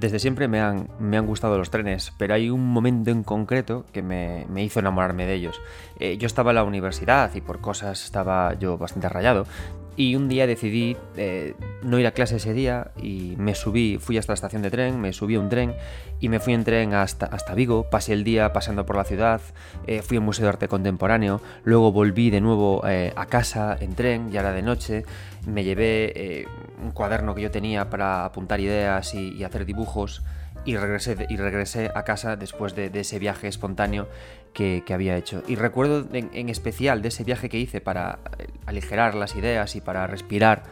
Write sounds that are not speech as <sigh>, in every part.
desde siempre me han, me han gustado los trenes, pero hay un momento en concreto que me, hizo enamorarme de ellos. Eh, yo estaba en la universidad y por cosas estaba yo bastante rayado. Y un día decidí eh, no ir a clase ese día y me subí, fui hasta la estación de tren, me subí a un tren y me fui en tren hasta, hasta Vigo, pasé el día pasando por la ciudad, eh, fui al Museo de Arte Contemporáneo, luego volví de nuevo a casa en tren, ya era de noche, me llevé un cuaderno que yo tenía para apuntar ideas y, hacer dibujos y regresé, y regresé a casa después de, ese viaje espontáneo que, había hecho. Y recuerdo en, especial de ese viaje que hice para eh, aligerar las ideas y para respirar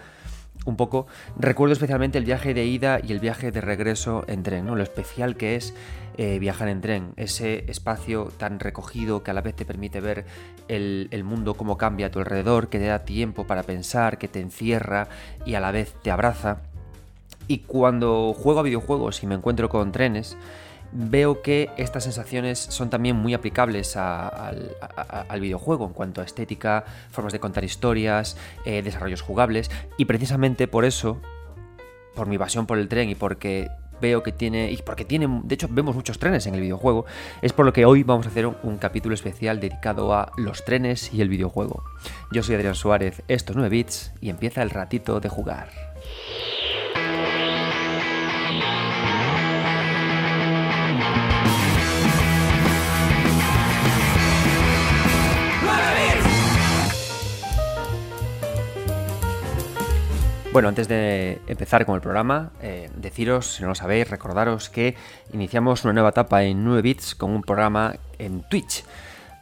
un poco, recuerdo especialmente el viaje de ida y el viaje de regreso en tren, ¿no? lo especial que es eh, viajar en tren, ese espacio tan recogido que a la vez te permite ver el, el, mundo cómo cambia a tu alrededor, que te da tiempo para pensar, que te encierra y a la vez te abraza. Y cuando juego a videojuegos y me encuentro con trenes, veo que estas sensaciones son también muy aplicables al, videojuego en cuanto a estética, formas de contar historias, eh, desarrollos jugables, y precisamente por eso, por mi pasión por el tren y porque veo que tiene, y porque tiene, de hecho vemos muchos trenes en el videojuego, es por lo que hoy vamos a hacer un, capítulo especial dedicado a los trenes y el videojuego. Yo soy Adrián Suárez, esto es 9 bits y empieza el ratito de jugar. Bueno, antes de empezar con el programa, eh, deciros, si no lo sabéis, recordaros que iniciamos una nueva etapa en 9 bits con un programa en Twitch.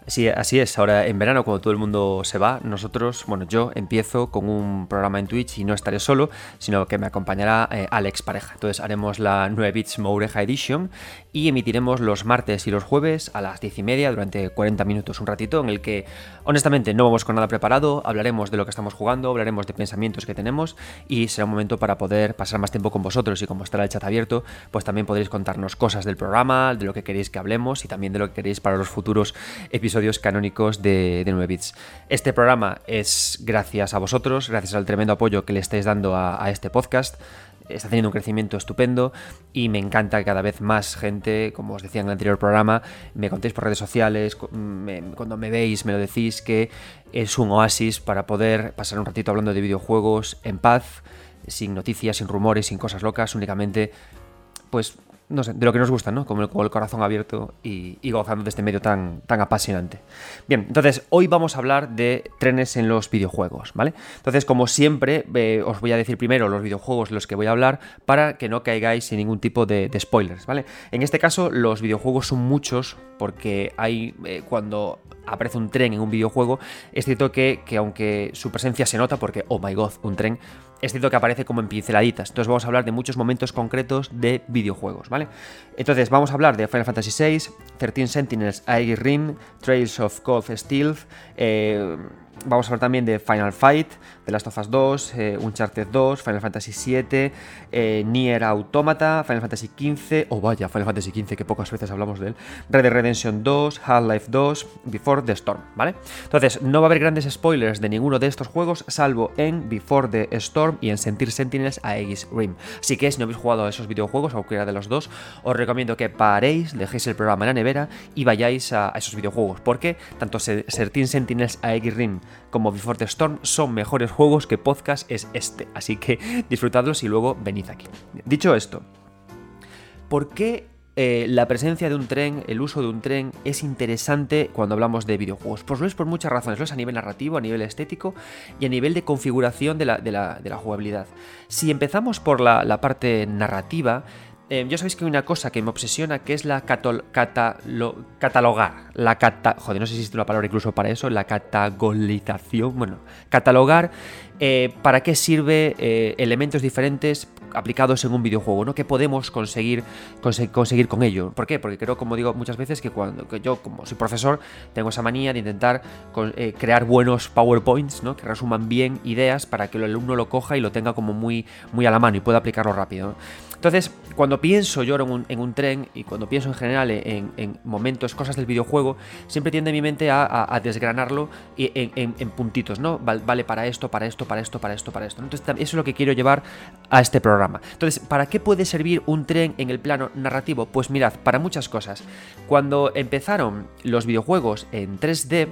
Sí, así es. Ahora en verano, cuando todo el mundo se va, nosotros, bueno, yo empiezo con un programa en Twitch y no estaré solo, sino que me acompañará eh, Alex Pareja. Entonces haremos la 9 Bits Moureja Edition y emitiremos los martes y los jueves a las 10 y media durante 40 minutos, un ratito en el que, honestamente, no vamos con nada preparado, hablaremos de lo que estamos jugando, hablaremos de pensamientos que tenemos y será un momento para poder pasar más tiempo con vosotros y como estará el chat abierto, pues también podréis contarnos cosas del programa, de lo que queréis que hablemos y también de lo que queréis para los futuros episodios canónicos de, 9 bits. Este programa es gracias a vosotros, gracias al tremendo apoyo que le estáis dando a, este podcast está teniendo un crecimiento estupendo y me encanta que cada vez más gente, como os decía en el anterior programa, me contéis por redes sociales, cuando me veis me lo decís que es un oasis para poder pasar un ratito hablando de videojuegos en paz, sin noticias, sin rumores, sin cosas locas, únicamente pues no sé, de lo que nos gusta, ¿no? Como el, el corazón abierto y, gozando de este medio tan, tan apasionante. Bien, entonces hoy vamos a hablar de trenes en los videojuegos, ¿vale? Entonces, como siempre, eh, os voy a decir primero los videojuegos de los que voy a hablar para que no caigáis sin ningún tipo de, spoilers, ¿vale? En este caso, los videojuegos son muchos porque hay, eh, cuando aparece un tren en un videojuego, es cierto que, que aunque su presencia se nota porque, oh my god, un tren, es cierto que aparece como en pinceladitas. Entonces vamos a hablar de muchos momentos concretos de videojuegos, ¿vale? Entonces vamos a hablar de Final Fantasy VI, 13 Sentinels, Aegis Rim, Trails of Cold Steel, eh, Vamos a hablar también de Final Fight, The Last of Us 2, eh, Uncharted 2, Final Fantasy 7, eh, Nier Automata, Final Fantasy 15, o vaya, Final Fantasy 15, que pocas veces hablamos de él, Red Dead Redemption 2, Half-Life 2, Before the Storm, ¿vale? Entonces, no va a haber grandes spoilers de ninguno de estos juegos, salvo en Before the Storm y en Sentir Sentinels a Aegis Rim. Así que si no habéis jugado a esos videojuegos, o cualquiera de los dos, os recomiendo que paréis, dejéis el programa en la nevera y vayáis a, esos videojuegos, porque tanto Sentir Sentinels a Aegis Rim como Before the Storm son mejores juegos que podcast es este. Así que <laughs> disfrutadlos y luego venid aquí. Dicho esto, ¿por qué eh, la presencia de un tren, el uso de un tren es interesante cuando hablamos de videojuegos. Pues lo es por muchas razones, lo es a nivel narrativo, a nivel estético y a nivel de configuración de la, jugabilidad. Si empezamos por la, parte narrativa, eh, yo sabéis que hay una cosa que me obsesiona que es la catalogar. La cata joder, no sé si existe una palabra incluso para eso. La catagolización. Bueno, catalogar eh, para qué sirve eh, elementos diferentes aplicados en un videojuego, ¿no? ¿Qué podemos conseguir, conseguir con ello? ¿Por qué? Porque creo, como digo muchas veces, que cuando yo, como soy profesor, tengo esa manía de intentar crear buenos PowerPoints, ¿no? Que resuman bien ideas para que el alumno lo coja y lo tenga como muy, muy a la mano y pueda aplicarlo rápido. Entonces, cuando pienso yo en un, tren y cuando pienso en general en, momentos, cosas del videojuego, siempre tiende mi mente a, desgranarlo en, puntitos, ¿no? Vale para esto, para esto, para esto, para esto, para esto. Entonces, eso es lo que quiero llevar a este programa. Entonces, ¿para qué puede servir un tren en el plano narrativo? Pues mirad, para muchas cosas. Cuando empezaron los videojuegos en 3D,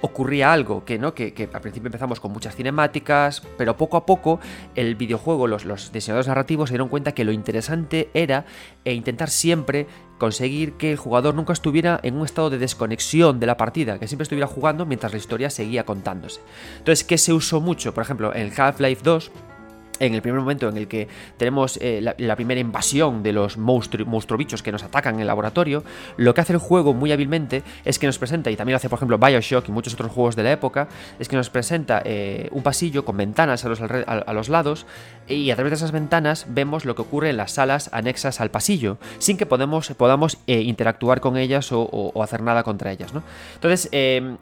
ocurría algo, que, ¿no? Que, al principio empezamos con muchas cinemáticas, pero poco a poco el videojuego, los, los diseñadores narrativos se dieron cuenta que lo interesante era e intentar siempre conseguir que el jugador nunca estuviera en un estado de desconexión de la partida, que siempre estuviera jugando mientras la historia seguía contándose. Entonces, ¿qué se usó mucho? Por ejemplo, en Half-Life 2 en el primer momento en el que tenemos eh, la, primera invasión de los monstruos bichos que nos atacan en el laboratorio, lo que hace el juego muy hábilmente es que nos presenta, y también lo hace por ejemplo Bioshock y muchos otros juegos de la época, es que nos presenta eh, un pasillo con ventanas a los, a, los, lados y a través de esas ventanas vemos lo que ocurre en las salas anexas al pasillo, sin que podamos eh, interactuar con ellas o, hacer nada contra ellas. ¿no? Entonces,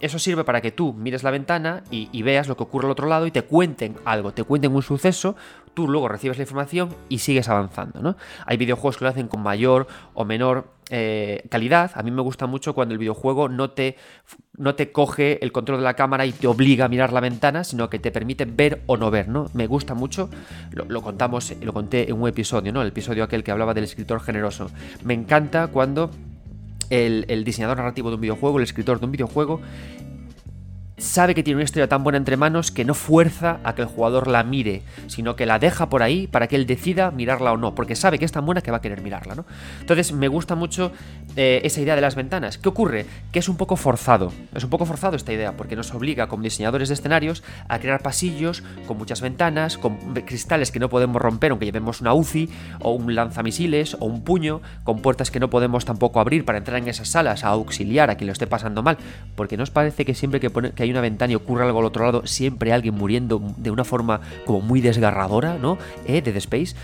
eso sirve para que tú mires la ventana y, y veas lo que ocurre al otro lado y te cuenten algo, te cuenten un suceso tú luego recibes la información y sigues avanzando, ¿no? Hay videojuegos que lo hacen con mayor o menor eh, calidad. A mí me gusta mucho cuando el videojuego no te, no te coge el control de la cámara y te obliga a mirar la ventana, sino que te permite ver o no ver, ¿no? Me gusta mucho, lo, contamos, lo conté en un episodio, ¿no? El episodio aquel que hablaba del escritor generoso. Me encanta cuando el, el diseñador narrativo de un videojuego, el escritor de un videojuego, sabe que tiene una historia tan buena entre manos que no fuerza a que el jugador la mire, sino que la deja por ahí para que él decida mirarla o no, porque sabe que es tan buena que va a querer mirarla, ¿no? Entonces me gusta mucho eh, esa idea de las ventanas. ¿Qué ocurre? Que es un poco forzado, es un poco forzado esta idea, porque nos obliga como diseñadores de escenarios a crear pasillos con muchas ventanas, con cristales que no podemos romper aunque llevemos una UCI o un lanzamisiles o un puño, con puertas que no podemos tampoco abrir para entrar en esas salas a auxiliar a quien lo esté pasando mal, porque nos parece que siempre que, que hay una ventana y ocurre algo al otro lado, siempre alguien muriendo de una forma como muy desgarradora, ¿no? ¿Eh? De The Space.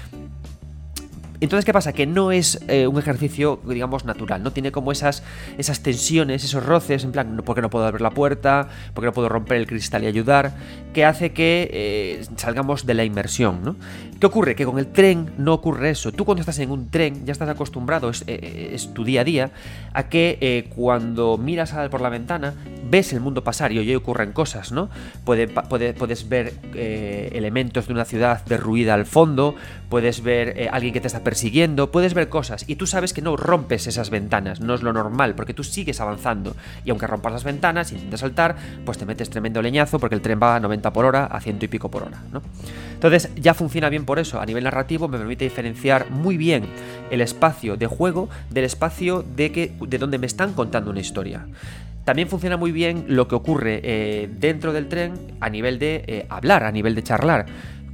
Entonces, ¿qué pasa? Que no es eh, un ejercicio, digamos, natural, ¿no? Tiene como esas, esas tensiones, esos roces, en plan, ¿por qué no puedo abrir la puerta? ¿Por qué no puedo romper el cristal y ayudar? Que hace que eh, salgamos de la inmersión, ¿no? ¿Qué ocurre? Que con el tren no ocurre eso. Tú cuando estás en un tren ya estás acostumbrado, es, eh, tu día a día, a que cuando miras por la ventana ves el mundo pasar y hoy ocurren cosas, ¿no? puedes ver elementos de una ciudad derruida al fondo, puedes ver alguien que te está persiguiendo, puedes ver cosas y tú sabes que no rompes esas ventanas, no es lo normal, porque tú sigues avanzando y aunque rompas las ventanas y intentas saltar, pues te metes tremendo leñazo porque el tren va a 90 por hora, a ciento y pico por hora, ¿no? Entonces ya funciona bien por eso, a nivel narrativo me permite diferenciar muy bien el espacio de juego del espacio de, que, de donde me están contando una historia. También funciona muy bien lo que ocurre eh, dentro del tren a nivel de eh, hablar, a nivel de charlar.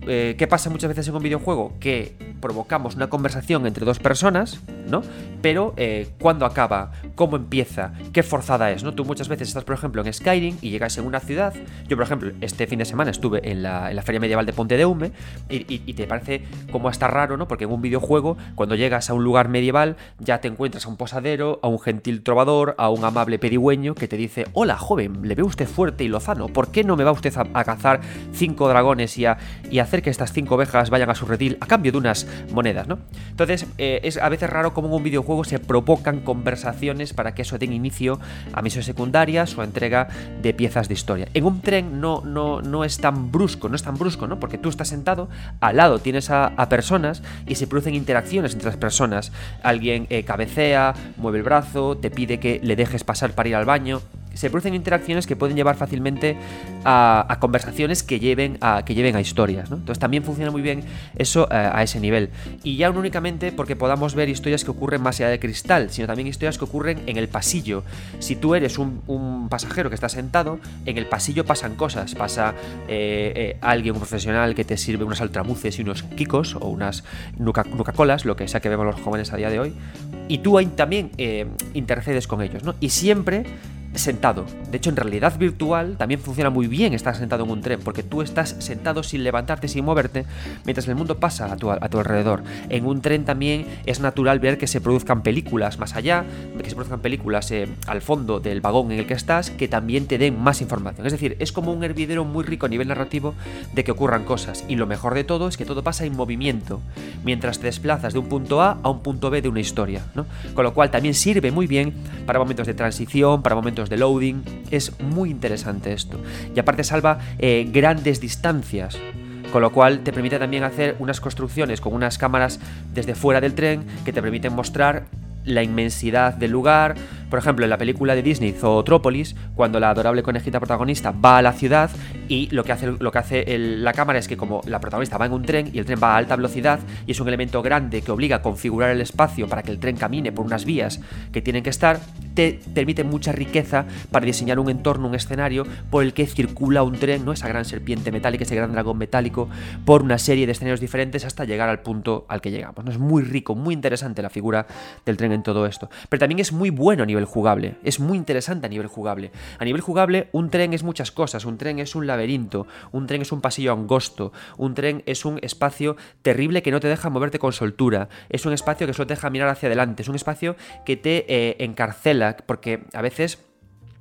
Eh, ¿qué pasa muchas veces en un videojuego? Que provocamos una conversación entre dos personas, ¿no? Pero eh, cuando acaba, cómo empieza, qué forzada es, ¿no? Tú muchas veces estás, por ejemplo, en Skyrim y llegas en una ciudad. Yo, por ejemplo, este fin de semana estuve en la, Feria Medieval de Ponte de Hume y, te parece como hasta raro, ¿no? Porque en un videojuego, cuando llegas a un lugar medieval, ya te encuentras a un posadero, a un gentil trovador, a un amable pedigüeño que te dice: Hola, joven, le ve usted fuerte y lozano, ¿por qué no me va usted a, cazar cinco dragones y a, y hacer que estas cinco ovejas vayan a su redil a cambio de unas monedas, ¿no? Entonces, eh, es a veces raro cómo en un videojuego se provocan conversaciones para que eso tenga inicio a misiones secundarias o a entrega de piezas de historia. En un tren no, no, no es tan brusco, no es tan brusco, ¿no? Porque tú estás sentado, al lado tienes a, personas y se producen interacciones entre las personas. Alguien eh, cabecea, mueve el brazo, te pide que le dejes pasar para ir al baño se producen interacciones que pueden llevar fácilmente a, conversaciones que lleven a, que lleven a historias. Entonces también funciona muy bien eso eh, a ese nivel. Y ya no únicamente porque podamos ver historias que ocurren más allá de cristal, sino también historias que ocurren en el pasillo. Si tú eres un, pasajero que está sentado, en el pasillo pasan cosas. Pasa eh, eh, alguien, un profesional que te sirve unos altramuces y unos kikos o unas nuca, colas, lo que sea que vemos los jóvenes a día de hoy. Y tú ahí también intercedes con ellos, ¿no? Y siempre sentado. De hecho, en realidad virtual también funciona muy bien estar sentado en un tren, porque tú estás sentado sin levantarte, sin moverte, mientras el mundo pasa a tu, alrededor. En un tren también es natural ver que se produzcan películas más allá, que se produzcan películas eh, al fondo del vagón en el que estás, que también te den más información. Es decir, es como un hervidero muy rico a nivel narrativo de que ocurran cosas. Y lo mejor de todo es que todo pasa en movimiento, mientras te desplazas de un punto A a un punto B de una historia. Con lo cual también sirve muy bien para momentos de transición, para momentos de loading. Es muy interesante esto. Y aparte salva eh, grandes distancias con lo cual te permite también hacer unas construcciones con unas cámaras desde fuera del tren que te permiten mostrar la inmensidad del lugar. Por ejemplo, en la película de Disney, Zootrópolis, cuando la adorable conejita protagonista va a la ciudad y lo que hace, lo que hace la cámara es que como la protagonista va en un tren y el tren va a alta velocidad y es un elemento grande que obliga a configurar el espacio para que el tren camine por unas vías que tienen que estar, te permite mucha riqueza para diseñar un entorno, un escenario por el que circula un tren, ¿no? esa gran serpiente metálica, ese gran dragón metálico, por una serie de escenarios diferentes hasta llegar al punto al que llegamos. ¿no? Es muy rico, muy interesante la figura del tren en todo esto. Pero también es muy bueno a nivel jugable, es muy interesante a nivel jugable. A nivel jugable, un tren es muchas cosas, un tren es un laberinto, un tren es un pasillo angosto, un tren es un espacio terrible que no te deja moverte con soltura, es un espacio que solo te deja mirar hacia adelante, es un espacio que te eh, encarcela, porque a veces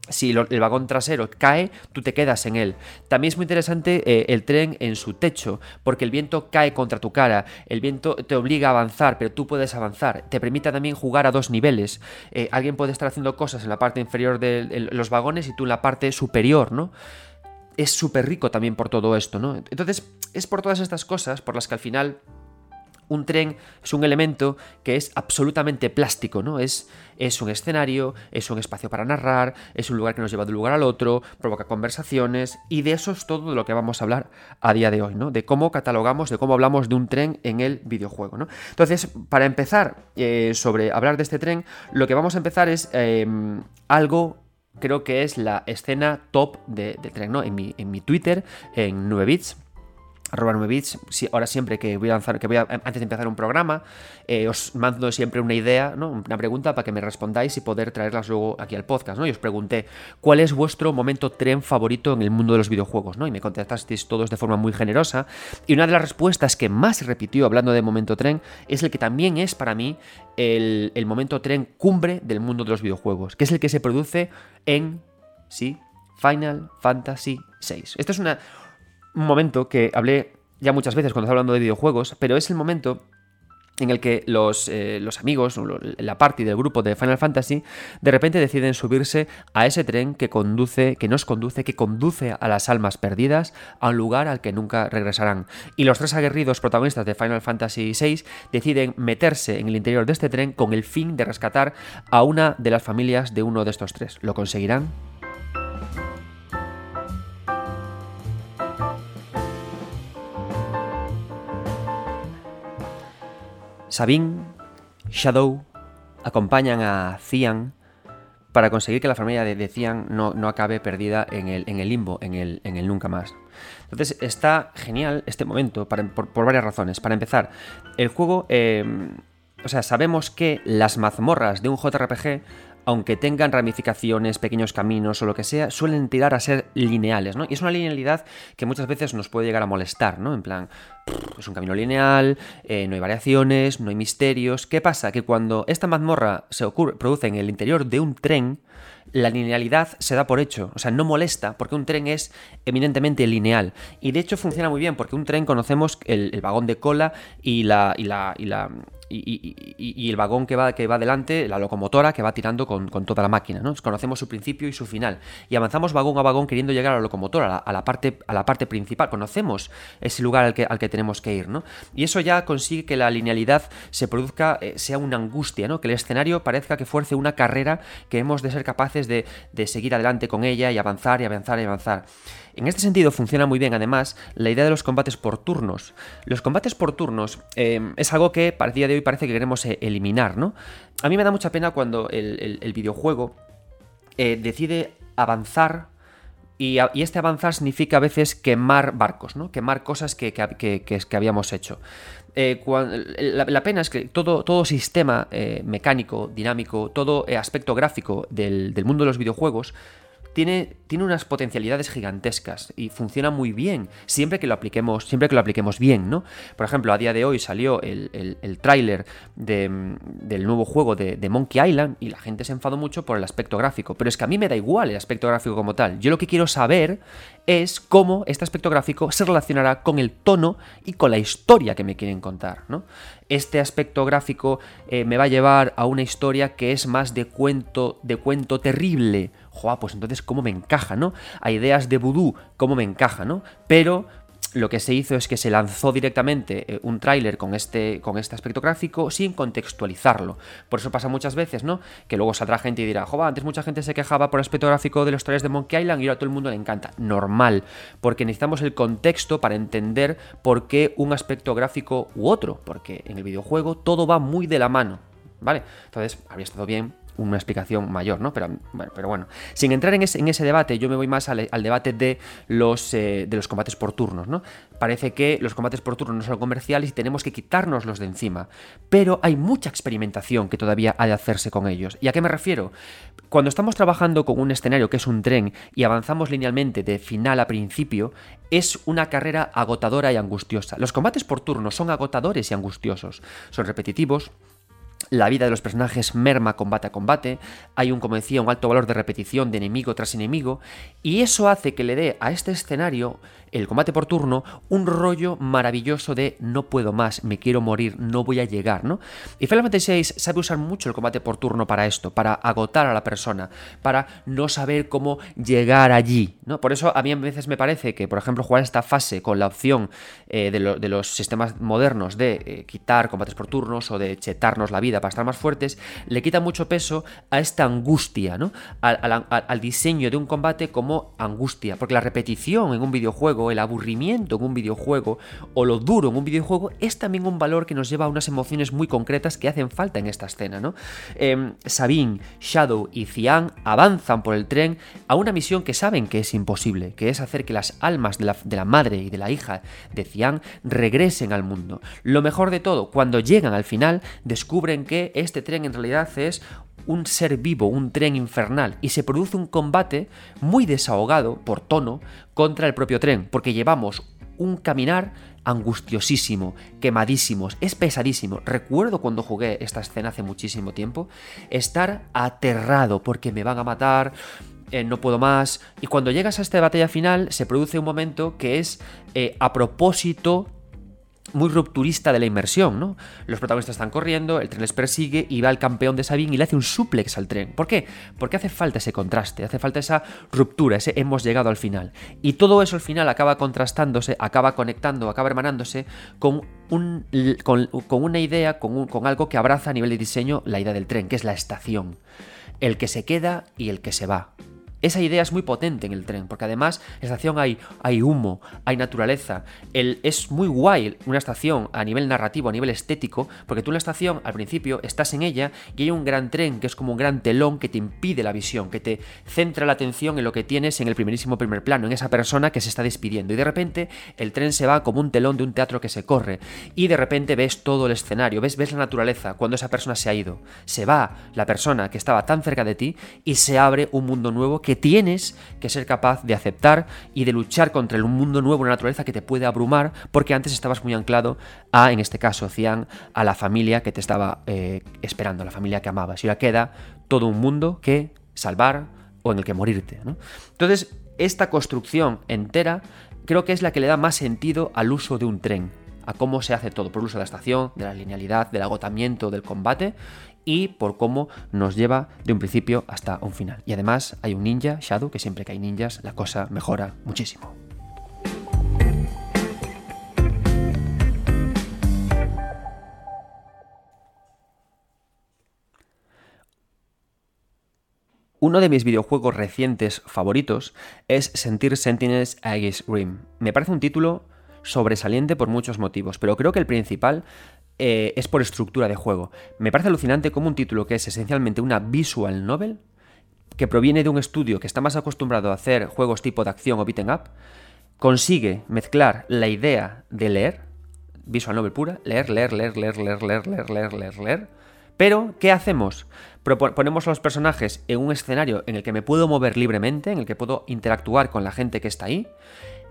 si el vagón trasero cae, tú te quedas en él. También es muy interesante eh, el tren en su techo, porque el viento cae contra tu cara, el viento te obliga a avanzar, pero tú puedes avanzar. Te permite también jugar a dos niveles. Eh, alguien puede estar haciendo cosas en la parte inferior de los vagones y tú en la parte superior, ¿no? Es súper rico también por todo esto, ¿no? Entonces, es por todas estas cosas por las que al final un tren es un elemento que es absolutamente plástico, ¿no? Es, es un escenario, es un espacio para narrar, es un lugar que nos lleva de un lugar al otro, provoca conversaciones, y de eso es todo de lo que vamos a hablar a día de hoy, ¿no? De cómo catalogamos, de cómo hablamos de un tren en el videojuego, ¿no? Entonces, para empezar eh, sobre hablar de este tren, lo que vamos a empezar es em, algo creo que es la escena top de, tren, ¿no? En mi, en mi Twitter, en 9 bits, arroba 9 bits, ahora siempre que voy a lanzar, que voy a, antes de empezar un programa, eh, os mando siempre una idea, ¿no? una pregunta para que me respondáis y poder traerlas luego aquí al podcast, ¿no? Y os pregunté, ¿cuál es vuestro momento tren favorito en el mundo de los videojuegos, ¿no? Y me contestasteis todos de forma muy generosa. Y una de las respuestas que más repitió hablando de momento tren es el que también es para mí el, el momento tren cumbre del mundo de los videojuegos, que es el que se produce en, sí, Final Fantasy VI. Esta es una un momento que hablé ya muchas veces cuando estaba hablando de videojuegos, pero es el momento en el que los, eh, los, amigos, la party del grupo de Final Fantasy, de repente deciden subirse a ese tren que conduce, que nos conduce, que conduce a las almas perdidas a un lugar al que nunca regresarán. Y los tres aguerridos protagonistas de Final Fantasy VI deciden meterse en el interior de este tren con el fin de rescatar a una de las familias de uno de estos tres. ¿Lo conseguirán? Sabine, Shadow acompañan a Cian para conseguir que la familia de, Cian no, no, acabe perdida en el, en el limbo, en el, en el, nunca más. Entonces está genial este momento por, varias razones. Para empezar, el juego... Eh, o sea, sabemos que las mazmorras de un JRPG aunque tengan ramificaciones, pequeños caminos o lo que sea, suelen tirar a ser lineales, ¿no? Y es una linealidad que muchas veces nos puede llegar a molestar, ¿no? En plan, es un camino lineal, eh, no hay variaciones, no hay misterios. ¿Qué pasa? Que cuando esta mazmorra se ocurre, produce en el interior de un tren, la linealidad se da por hecho, o sea, no molesta porque un tren es eminentemente lineal. Y de hecho funciona muy bien porque un tren conocemos el, vagón de cola y la, y la, y la, y, el vagón que va, que va delante, la locomotora que va tirando con, toda la máquina. ¿no? Conocemos su principio y su final. Y avanzamos vagón a vagón queriendo llegar a la locomotora, a la, parte, a la parte principal. Conocemos ese lugar al que, al que tenemos que ir. ¿no? Y eso ya consigue que la linealidad se produzca, eh, sea una angustia, ¿no? que el escenario parezca que fuerce una carrera que hemos de ser capaces de, de seguir adelante con ella y avanzar y avanzar y avanzar. En este sentido funciona muy bien además la idea de los combates por turnos. Los combates por turnos eh, es algo que para el día de hoy parece que queremos eh, eliminar, ¿no? A mí me da mucha pena cuando el, videojuego eh, decide avanzar Y, este avanzar significa a veces quemar barcos, ¿no? Quemar cosas que, que habíamos hecho. La, pena es que todo, todo sistema mecánico, dinámico, todo aspecto gráfico del, del, mundo de los videojuegos tiene, unas potencialidades gigantescas y funciona muy bien siempre que lo apliquemos, siempre que lo apliquemos bien, ¿no? Por ejemplo, a día de hoy salió el, tráiler del nuevo juego de, de, Monkey Island y la gente se enfadó mucho por el aspecto gráfico, pero es que a mí me da igual el aspecto gráfico como tal. Yo lo que quiero saber es cómo este aspecto gráfico se relacionará con el tono y con la historia que me quieren contar, ¿no? Este aspecto gráfico eh, me va a llevar a una historia que es más de cuento, de cuento terrible, joa, pues entonces cómo me encaja, ¿no? A ideas de vudú, cómo me encaja, ¿no? Pero lo que se hizo es que se lanzó directamente eh, un tráiler con este, con este aspecto gráfico sin contextualizarlo. Por eso pasa muchas veces, ¿no? Que luego saldrá gente y dirá, joder, antes mucha gente se quejaba por el aspecto gráfico de los trailers de Monkey Island y ahora a todo el mundo le encanta. Normal, porque necesitamos el contexto para entender por qué un aspecto gráfico u otro, porque en el videojuego todo va muy de la mano, ¿vale? Entonces, habría estado bien una explicación mayor, ¿no? Pero bueno, sin entrar en ese, debate, yo me voy más al, debate de los, eh, de los combates por turnos, ¿no? Parece que los combates por turnos no son comerciales y tenemos que quitárnoslos de encima, pero hay mucha experimentación que todavía ha de hacerse con ellos. ¿Y a qué me refiero? Cuando estamos trabajando con un escenario que es un tren y avanzamos linealmente de final a principio, es una carrera agotadora y angustiosa. Los combates por turnos son agotadores y angustiosos, son repetitivos, la vida de los personajes merma combate a combate, hay un, como decía, un alto valor de repetición de enemigo tras enemigo, y eso hace que le dé a este escenario el combate por turno, un rollo maravilloso de no puedo más, me quiero morir, no voy a llegar, ¿no? Y Final Fantasy VI sabe usar mucho el combate por turno para esto, para agotar a la persona, para no saber cómo llegar allí, ¿no? Por eso a mí a veces me parece que, por ejemplo, jugar esta fase con la opción eh, de, los sistemas modernos de eh, quitar combates por turnos o de chetarnos la vida para estar más fuertes, le quita mucho peso a esta angustia, ¿no? al diseño de un combate como angustia, porque la repetición en un videojuego el aburrimiento en un videojuego o lo duro en un videojuego es también un valor que nos lleva a unas emociones muy concretas que hacen falta en esta escena, ¿no? Em, Sabine, Shadow y Cian avanzan por el tren a una misión que saben que es imposible, que es hacer que las almas de la, de la madre y de la hija de Cian regresen al mundo. Lo mejor de todo, cuando llegan al final, descubren que este tren en realidad es un ser vivo, un tren infernal, y se produce un combate muy desahogado por tono contra el propio tren, porque llevamos un caminar angustiosísimo, quemadísimos, es pesadísimo. Recuerdo cuando jugué esta escena hace muchísimo tiempo, estar aterrado porque me van a matar, eh, no puedo más, y cuando llegas a esta batalla final se produce un momento que es eh, a propósito muy rupturista de la inmersión, ¿no? Los protagonistas están corriendo, el tren les persigue y va el campeón de Sabine y le hace un suplex al tren. ¿Por qué? Porque hace falta ese contraste, hace falta esa ruptura, ese hemos llegado al final. Y todo eso al final acaba contrastándose, acaba conectando, acaba hermanándose con, un, con, una idea, con, con algo que abraza a nivel de diseño la idea del tren, que es la estación. El que se queda y el que se va. Esa idea es muy potente en el tren, porque además en la estación hay, hay humo, hay naturaleza. El, es muy guay una estación a nivel narrativo, a nivel estético, porque tú en la estación al principio estás en ella y hay un gran tren que es como un gran telón que te impide la visión, que te centra la atención en lo que tienes en el primerísimo primer plano, en esa persona que se está despidiendo. Y de repente el tren se va como un telón de un teatro que se corre. Y de repente ves todo el escenario, ves, ves la naturaleza cuando esa persona se ha ido. Se va la persona que estaba tan cerca de ti y se abre un mundo nuevo que tienes que ser capaz de aceptar y de luchar contra un mundo nuevo, una naturaleza que te puede abrumar, porque antes estabas muy anclado a, en este caso, Cian, a la familia que te estaba eh, esperando, a la familia que amabas. Y ahora queda todo un mundo que salvar o en el que morirte. Entonces, esta construcción entera creo que es la que le da más sentido al uso de un tren, a cómo se hace todo, por el uso de la estación, de la linealidad, del agotamiento del combate y por cómo nos lleva de un principio hasta un final. Y además hay un ninja, Shadow, que siempre que hay ninjas la cosa mejora muchísimo. Uno de mis videojuegos recientes favoritos es Sentir Sentinels Aegis Rim. Me parece un título sobresaliente por muchos motivos, pero creo que el principal eh, es por estructura de juego. Me parece alucinante como un título que es esencialmente una visual novel que proviene de un estudio que está más acostumbrado a hacer juegos tipo de acción o beaten up, consigue mezclar la idea de leer, visual novel pura, leer, leer, leer, leer, leer, leer, leer, leer, leer, leer. Pero, ¿qué hacemos? Ponemos a los personajes en un escenario en el que me puedo mover libremente, en el que puedo interactuar con la gente que está ahí,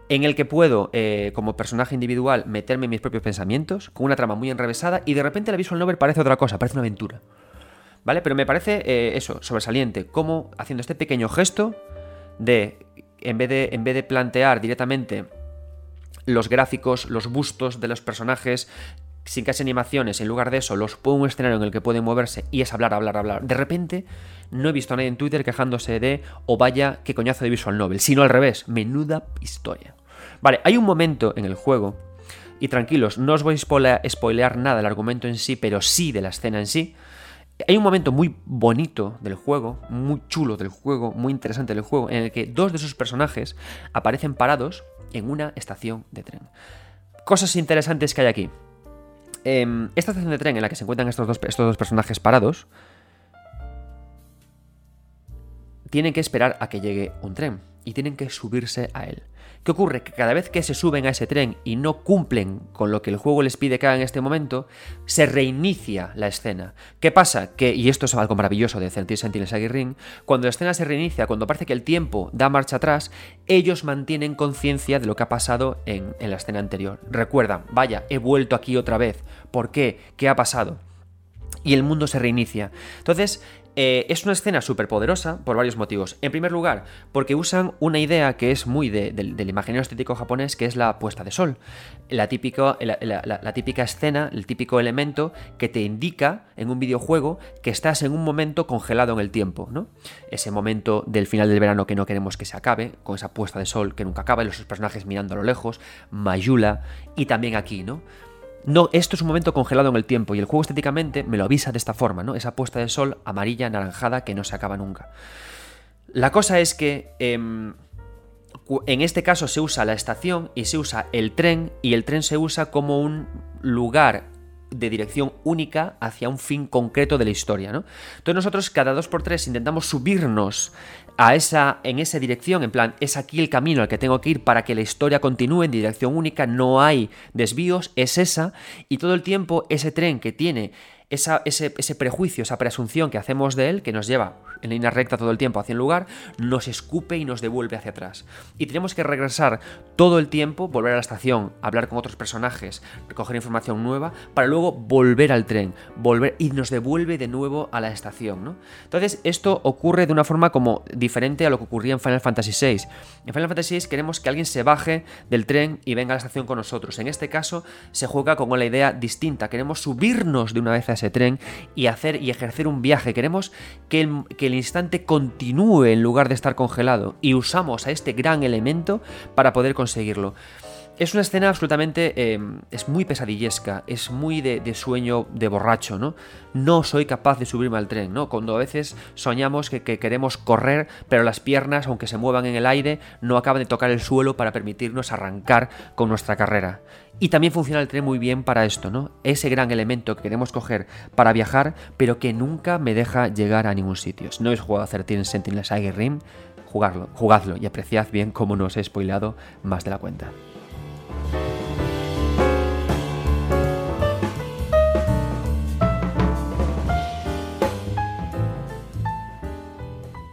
en el que puedo, eh, como personaje individual, meterme en mis propios pensamientos, con una trama muy enrevesada, y de repente la visual novel parece otra cosa, parece una aventura. ¿Vale? Pero me parece eh, eso, sobresaliente, como haciendo este pequeño gesto de, en vez de, en vez de plantear directamente los gráficos, los bustos de los personajes, sin casi animaciones, en lugar de eso, los pongo un escenario en el que pueden moverse y es hablar, hablar, hablar. De repente, no he visto a nadie en Twitter quejándose de, o vaya, qué coñazo de visual novel, sino al revés, menuda historia. Vale, hay un momento en el juego, y tranquilos, no os voy a spoilear nada del argumento en sí, pero sí de la escena en sí, hay un momento muy bonito del juego, muy chulo del juego, muy interesante del juego, en el que dos de sus personajes aparecen parados en una estación de tren. Cosas interesantes que hay aquí. Em, esta estación de tren en la que se encuentran estos dos, estos dos personajes parados, tienen que esperar a que llegue un tren y tienen que subirse a él. ¿Qué ocurre? Que cada vez que se suben a ese tren y no cumplen con lo que el juego les pide que hagan en este momento, se reinicia la escena. ¿Qué pasa? Que, y esto es algo maravilloso de Sentinels Ring, cuando la escena se reinicia, cuando parece que el tiempo da marcha atrás, ellos mantienen conciencia de lo que ha pasado en, en la escena anterior. Recuerdan, vaya, he vuelto aquí otra vez. ¿Por qué? ¿Qué ha pasado? y el mundo se reinicia. Entonces, eh, es una escena súper poderosa por varios motivos. En primer lugar, porque usan una idea que es muy del imaginario estético japonés, que es la puesta de sol. La, típica, la, típica escena, el típico elemento que te indica en un videojuego que estás en un momento congelado en el tiempo, ¿no? Ese momento del final del verano que no queremos que se acabe, con esa puesta de sol que nunca acaba, y los personajes mirando a lo lejos, Mayula, y también aquí, ¿no? No, esto es un momento congelado en el tiempo y el juego estéticamente me lo avisa de esta forma, ¿no? Esa puesta de sol amarilla, anaranjada que no se acaba nunca. La cosa es que em, en este caso se usa la estación y se usa el tren y el tren se usa como un lugar de dirección única hacia un fin concreto de la historia, ¿no? Entonces nosotros cada dos por tres intentamos subirnos a esa, en esa dirección, en plan, es aquí el camino al que tengo que ir para que la historia continúe en dirección única, no hay desvíos, es esa, y todo el tiempo ese tren que tiene ese, prejuicio, esa presunción que hacemos de él, que nos lleva en línea recta todo el tiempo hacia un lugar, nos escupe y nos devuelve hacia atrás. Y tenemos que regresar todo el tiempo, volver a la estación, hablar con otros personajes, recoger información nueva, para luego volver al tren, volver y nos devuelve de nuevo a la estación. Entonces, esto ocurre de una forma como diferente a lo que ocurría en Final Fantasy VI. En Final Fantasy VI queremos que alguien se baje del tren y venga a la estación con nosotros. En este caso, se juega con la idea distinta. Queremos subirnos de una vez a tren y hacer y ejercer un viaje. Queremos que el, que el instante continúe en lugar de estar congelado y usamos a este gran elemento para poder conseguirlo. Es una escena absolutamente... Em, es muy pesadillesca, es muy de, sueño de borracho, ¿no? No soy capaz de subirme al tren, ¿no? Cuando a veces soñamos que, queremos correr, pero las piernas, aunque se muevan en el aire, no acaban de tocar el suelo para permitirnos arrancar con nuestra carrera. Y también funciona el tren muy bien para esto, ¿no? Ese gran elemento que queremos coger para viajar, pero que nunca me deja llegar a ningún sitio. Si no habéis jugado a Sentinel Sentinels Rim, jugarlo, jugadlo y apreciad bien cómo no os he spoileado más de la cuenta.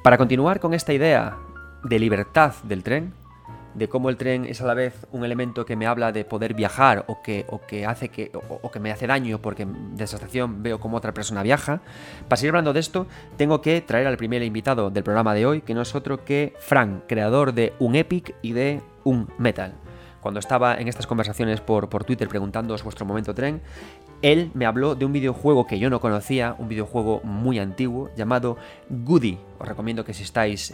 Para continuar con esta idea de libertad del tren, de cómo el tren es a la vez un elemento que me habla de poder viajar o que, o que hace que, o, que me hace daño porque de esa estación veo cómo otra persona viaja. Para seguir hablando de esto, tengo que traer al primer invitado del programa de hoy, que no es otro que Frank, creador de un Epic y de un Metal cuando estaba en estas conversaciones por, por Twitter preguntándoos vuestro momento tren, él me habló de un videojuego que yo no conocía, un videojuego muy antiguo llamado Goody. Os recomiendo que si estáis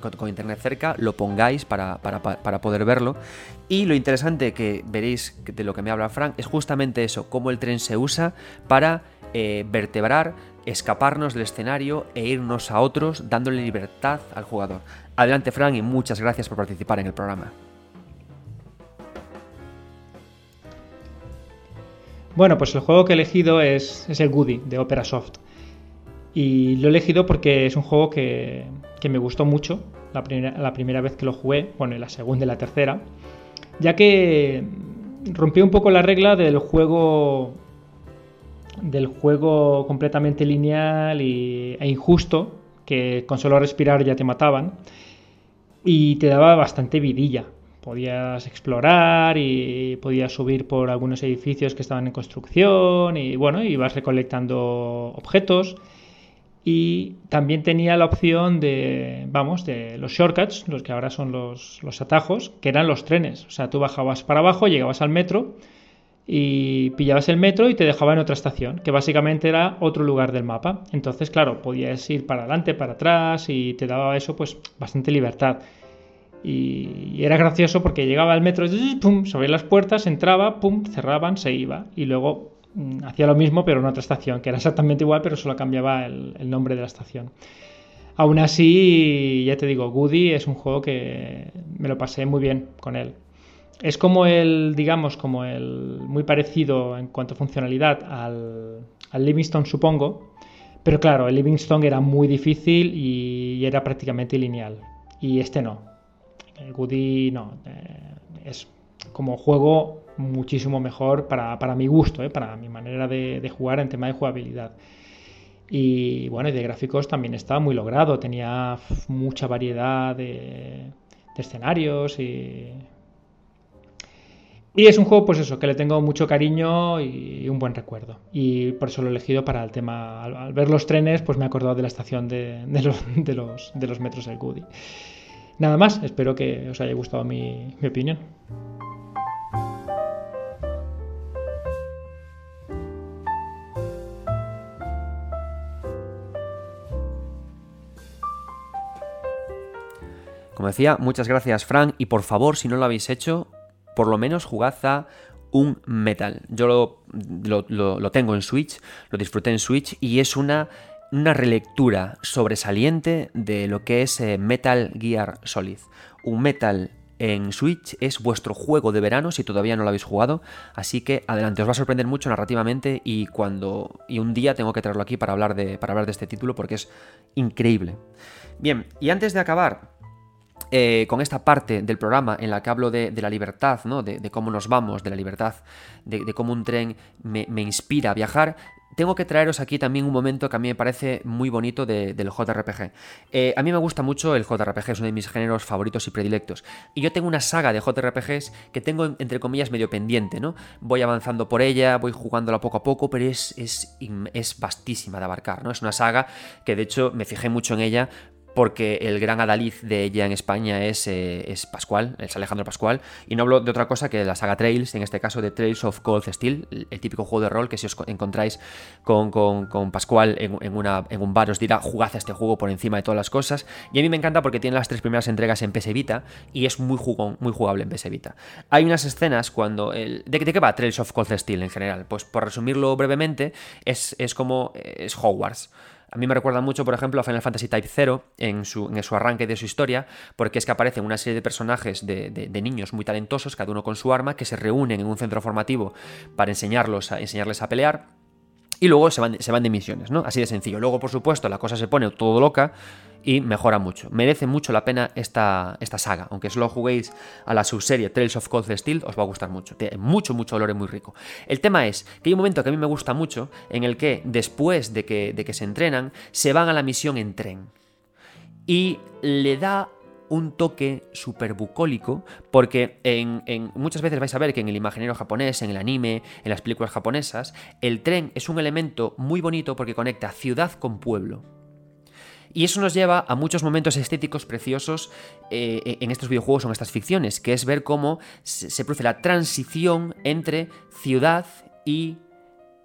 con, internet cerca lo pongáis para, poder verlo. Y lo interesante que veréis de lo que me habla Frank es justamente eso, cómo el tren se usa para eh, vertebrar, escaparnos del escenario e irnos a otros dándole libertad al jugador. Adelante Frank y muchas gracias por participar en el programa. Bueno, pues el juego que he elegido es, el Goody de Opera Soft. Y lo he elegido porque es un juego que, me gustó mucho la primera, la primera vez que lo jugué, bueno, y la segunda y la tercera, ya que rompió un poco la regla del juego del juego completamente lineal e injusto, que con solo respirar ya te mataban, y te daba bastante vidilla. Podías explorar y podías subir por algunos edificios que estaban en construcción y bueno, ibas recolectando objetos. Y también tenía la opción de, vamos, de los shortcuts, los que ahora son los, los atajos, que eran los trenes. O sea, tú bajabas para abajo, llegabas al metro y pillabas el metro y te dejaba en otra estación, que básicamente era otro lugar del mapa. Entonces, claro, podías ir para adelante, para atrás y te daba eso pues bastante libertad. Y, era gracioso porque llegaba al metro, pum, sobre las puertas, entraba, pum, cerraban, se iba. Y luego mm, hacía lo mismo pero en otra estación, que era exactamente igual pero solo cambiaba el, nombre de la estación. Aún así, ya te digo, Goody es un juego que me lo pasé muy bien con él. Es como el, digamos, como el muy parecido en cuanto a funcionalidad al, al Livingstone, supongo. Pero claro, el Livingstone era muy difícil y era prácticamente lineal. Y este no. El Goody no. Eh, es como juego muchísimo mejor para, mi gusto, eh, para mi manera de, jugar en tema de jugabilidad. Y bueno, y de gráficos también estaba muy logrado. Tenía mucha variedad de, de escenarios y y es un juego, pues eso, que le tengo mucho cariño y un buen recuerdo. Y por eso lo he elegido para el tema. Al, ver los trenes, pues me he acordado de la estación de, los, de, los, metros del Goody. Nada más, espero que os haya gustado mi, opinión. Como decía, muchas gracias Frank y por favor, si no lo habéis hecho, por lo menos jugad a un Metal. Yo lo, tengo en Switch, lo disfruté en Switch y es una, una relectura sobresaliente de lo que es eh, Metal Gear Solid. Un Metal en Switch es vuestro juego de verano si todavía no lo habéis jugado, así que adelante, os va a sorprender mucho narrativamente y cuando y un día tengo que traerlo aquí para hablar de para hablar de este título porque es increíble. Bien, y antes de acabar, eh, con esta parte del programa en la que hablo de, la libertad, ¿no? de, cómo nos vamos, de la libertad, de, cómo un tren me, inspira a viajar, tengo que traeros aquí también un momento que a mí me parece muy bonito del JRPG. Eh, a mí me gusta mucho el JRPG, es uno de mis géneros favoritos y predilectos. Y yo tengo una saga de JRPGs que tengo, entre comillas, medio pendiente, ¿no? Voy avanzando por ella, voy jugándola poco a poco, pero es, es, es vastísima de abarcar, ¿no? Es una saga que de hecho me fijé mucho en ella porque el gran adalid de ella en España es, eh, es, Pascual, es Alejandro Pascual, y no hablo de otra cosa que la saga Trails, en este caso de Trails of Cold Steel, el, típico juego de rol que si os encontráis con, Pascual en, en, un bar os dirá jugad este juego por encima de todas las cosas, y a mí me encanta porque tiene las tres primeras entregas en PS Vita y es muy, jugón, muy jugable en PS Vita. Hay unas escenas cuando... El, ¿de, ¿De qué va Trails of Cold Steel en general? Pues por resumirlo brevemente, es, es como... es Hogwarts. A mí me recuerda mucho, por ejemplo, a Final Fantasy Type 0 en su, en su arranque de su historia, porque es que aparecen una serie de personajes de, niños muy talentosos, cada uno con su arma, que se reúnen en un centro formativo para enseñarlos a, enseñarles a pelear. Y luego se van, se van de misiones, ¿no? Así de sencillo. Luego, por supuesto, la cosa se pone todo loca y mejora mucho. Merece mucho la pena esta, esta saga, aunque solo juguéis a la subserie Trails of Cold Steel, os va a gustar mucho. Tiene mucho, mucho olor y muy rico. El tema es que hay un momento que a mí me gusta mucho en el que después de que, de que se entrenan, se van a la misión en tren. Y le da un toque súper bucólico, porque en, en, muchas veces vais a ver que en el imaginario japonés, en el anime, en las películas japonesas, el tren es un elemento muy bonito porque conecta ciudad con pueblo. Y eso nos lleva a muchos momentos estéticos preciosos eh, en estos videojuegos o en estas ficciones, que es ver cómo se produce la transición entre ciudad y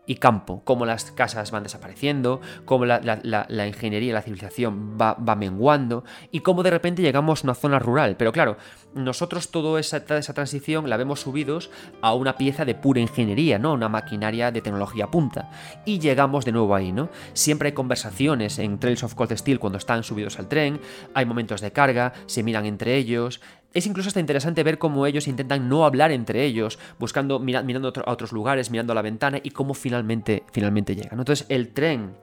y campo, cómo las casas van desapareciendo, cómo la, ingeniería y la civilización va, menguando y cómo de repente llegamos a una zona rural. Pero claro, nosotros toda esa, toda esa transición la vemos subidos a una pieza de pura ingeniería, ¿no? Una maquinaria de tecnología punta. Y llegamos de nuevo ahí, ¿no? Siempre hay conversaciones en Trails of Cold Steel cuando están subidos al tren, hay momentos de carga, se miran entre ellos, es incluso hasta interesante ver cómo ellos intentan no hablar entre ellos, buscando, mirando a otros lugares, mirando a la ventana y cómo finalmente, finalmente llegan. Entonces el tren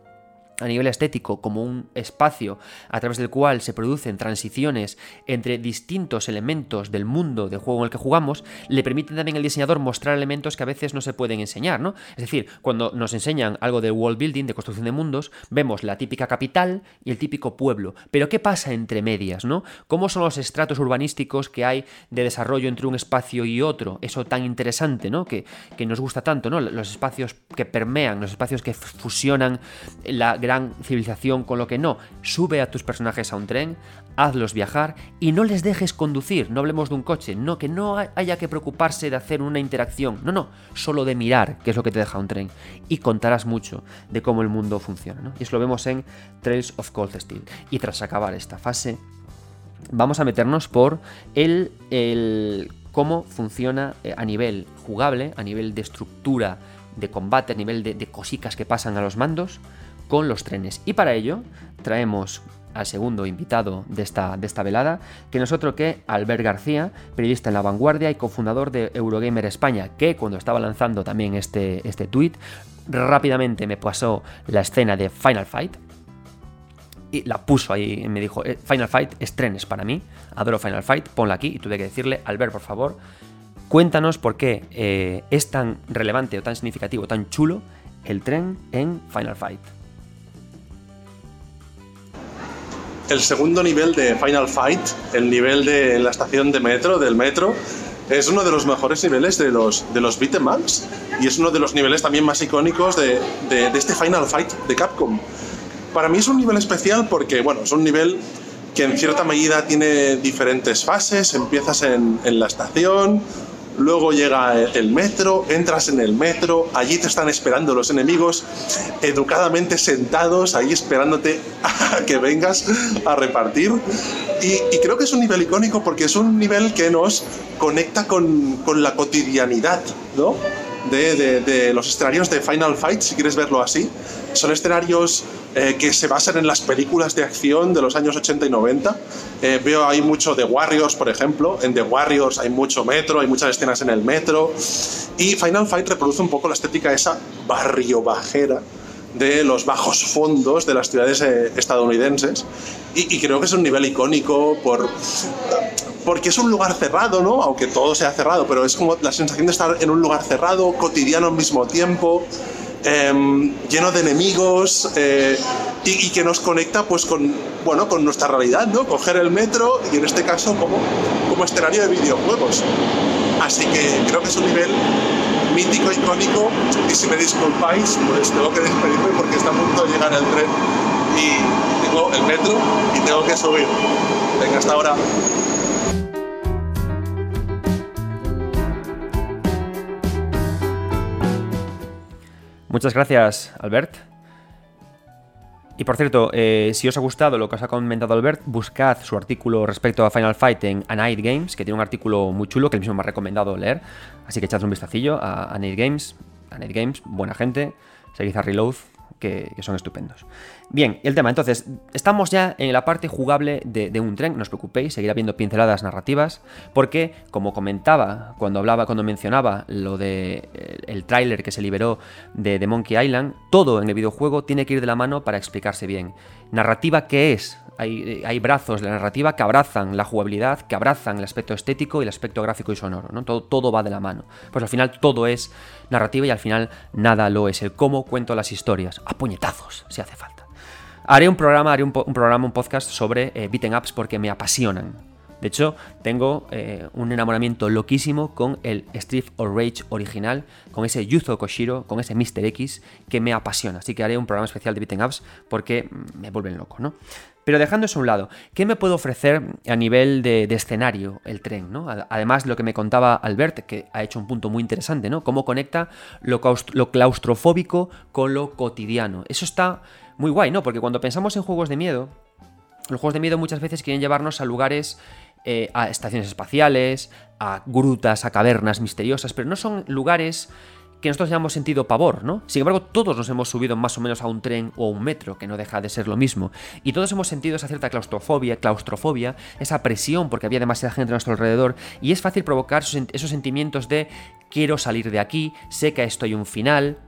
a nivel estético como un espacio a través del cual se producen transiciones entre distintos elementos del mundo del juego en el que jugamos, le permite también al diseñador mostrar elementos que a veces no se pueden enseñar, ¿no? Es decir, cuando nos enseñan algo de world building, de construcción de mundos, vemos la típica capital y el típico pueblo. Pero ¿qué pasa entre medias, no? ¿Cómo son los estratos urbanísticos que hay de desarrollo entre un espacio y otro? Eso tan interesante, ¿no? Que, que nos gusta tanto, ¿no? Los espacios que permean, los espacios que fusionan la gran civilización con lo que no. Sube a tus personajes a un tren, hazlos viajar y no les dejes conducir. No hablemos de un coche, no, que no haya que preocuparse de hacer una interacción. No, no, solo de mirar, que es lo que te deja un tren. Y contarás mucho de cómo el mundo funciona. Y eso lo vemos en Trails of Cold Steel. Y tras acabar esta fase, vamos a meternos por el, el cómo funciona eh, a nivel jugable, a nivel de estructura de combate, a nivel de, de cositas que pasan a los mandos con los trenes. Y para ello traemos al segundo invitado de esta, de esta velada, que nosotros que Albert García, periodista en La Vanguardia y cofundador de Eurogamer España, que cuando estaba lanzando también este, este tweet, rápidamente me pasó la escena de Final Fight. Y la puso ahí y me dijo, "Eh, Final Fight es trenes para mí, adoro Final Fight, ponla aquí y tuve que decirle, Albert, por favor, cuéntanos por qué eh, es tan relevante o tan significativo, tan chulo el tren en Final Fight. El segundo nivel de Final Fight, el nivel de la estación de metro, del metro, es uno de los mejores niveles de los, de los beat'em ups y es uno de los niveles también más icónicos de, de, de este Final Fight de Capcom. Para mí es un nivel especial porque, bueno, es un nivel que en cierta medida tiene diferentes fases. Empiezas en, en la estación, luego llega el, metro, entras en el metro, allí te están esperando los enemigos, educadamente sentados ahí esperándote <laughs> a que vengas a repartir. Y, y creo que es un nivel icónico porque es un nivel que nos conecta con, con la cotidianidad, ¿no? De, de, de, los escenarios de Final Fight, si quieres verlo así. Son escenarios eh, que se basan en las películas de acción de los años 80 y 90. Eh, veo ahí mucho de Warriors, por ejemplo. En The Warriors hay mucho metro, hay muchas escenas en el metro. Y Final Fight reproduce un poco la estética esa barrio bajera de los bajos fondos de las ciudades eh, estadounidenses. Y, y, creo que es un nivel icónico por, porque es un lugar cerrado, ¿no? Aunque todo sea cerrado, pero es como la sensación de estar en un lugar cerrado, cotidiano al mismo tiempo, eh, lleno de enemigos eh, y, que nos conecta pues con, bueno, con nuestra realidad, ¿no? Coger el metro y en este caso como, como escenario de videojuegos. Así que creo que es un nivel mítico, icónico y si me disculpáis, pues tengo que despedirme porque está a punto de llegar el tren y tengo el metro y tengo que subir. Venga, hasta ahora. Muchas gracias, Albert. Y por cierto, eh, si os ha gustado lo que os ha comentado Albert, buscad su artículo respecto a Final Fight en A Games, que tiene un artículo muy chulo que él mismo me ha recomendado leer. Así que echad un vistacillo a, a Night Games. A Night Games, buena gente. Seguid a Reload, que, son estupendos. Bien, el tema, entonces, estamos ya en la parte jugable de, un tren, no os preocupéis, seguirá viendo pinceladas narrativas, porque, como comentaba cuando hablaba, cuando mencionaba lo de el, el tráiler que se liberó de, de, Monkey Island, todo en el videojuego tiene que ir de la mano para explicarse bien. Narrativa, ¿qué es? Hay, hay, brazos de la narrativa que abrazan la jugabilidad, que abrazan el aspecto estético y el aspecto gráfico y sonoro, ¿no? Todo, todo va de la mano. Pues al final todo es narrativa y al final nada lo es. El cómo cuento las historias. A puñetazos, si hace falta. Haré un programa, haré un, programa, un podcast sobre eh, beaten ups porque me apasionan. De hecho, tengo eh, un enamoramiento loquísimo con el Street of Rage original, con ese Yuzo Koshiro, con ese Mr. X, que me apasiona. Así que haré un programa especial de beaten ups porque me vuelven loco, ¿no? Pero dejando eso a un lado, ¿qué me puede ofrecer a nivel de, escenario el tren? ¿no? Además, lo que me contaba Albert, que ha hecho un punto muy interesante, ¿no? Cómo conecta lo, lo claustrofóbico con lo cotidiano. Eso está muy guay, ¿no? Porque cuando pensamos en juegos de miedo, los juegos de miedo muchas veces quieren llevarnos a lugares eh, a estaciones espaciales, a grutas, a cavernas misteriosas, pero no son lugares que nosotros hayamos sentido pavor, ¿no? Sin embargo, todos nos hemos subido más o menos a un tren o un metro, que no deja de ser lo mismo. Y todos hemos sentido esa cierta claustrofobia, claustrofobia, esa presión porque había demasiada gente a nuestro alrededor. Y es fácil provocar esos, sentimientos de quiero salir de aquí, sé que esto hay un final,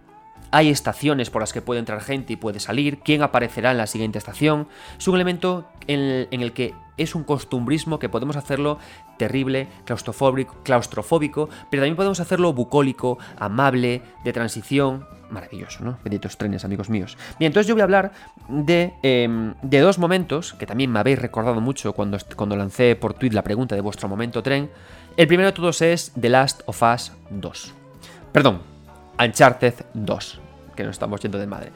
hay estaciones por las que puede entrar gente y puede salir, quién aparecerá en la siguiente estación. Es un elemento en el, que es un costumbrismo que podemos hacerlo terrible, claustrofóbico, claustrofóbico, pero también podemos hacerlo bucólico, amable, de transición. Maravilloso, ¿no? Benditos trenes, amigos míos. Bien, entonces yo voy a hablar de, em, de dos momentos que también me habéis recordado mucho cuando, cuando lancé por tweet la pregunta de vuestro momento tren. El primero de todos es The Last of Us 2. Perdón, Uncharted 2, que nos estamos yendo de madre.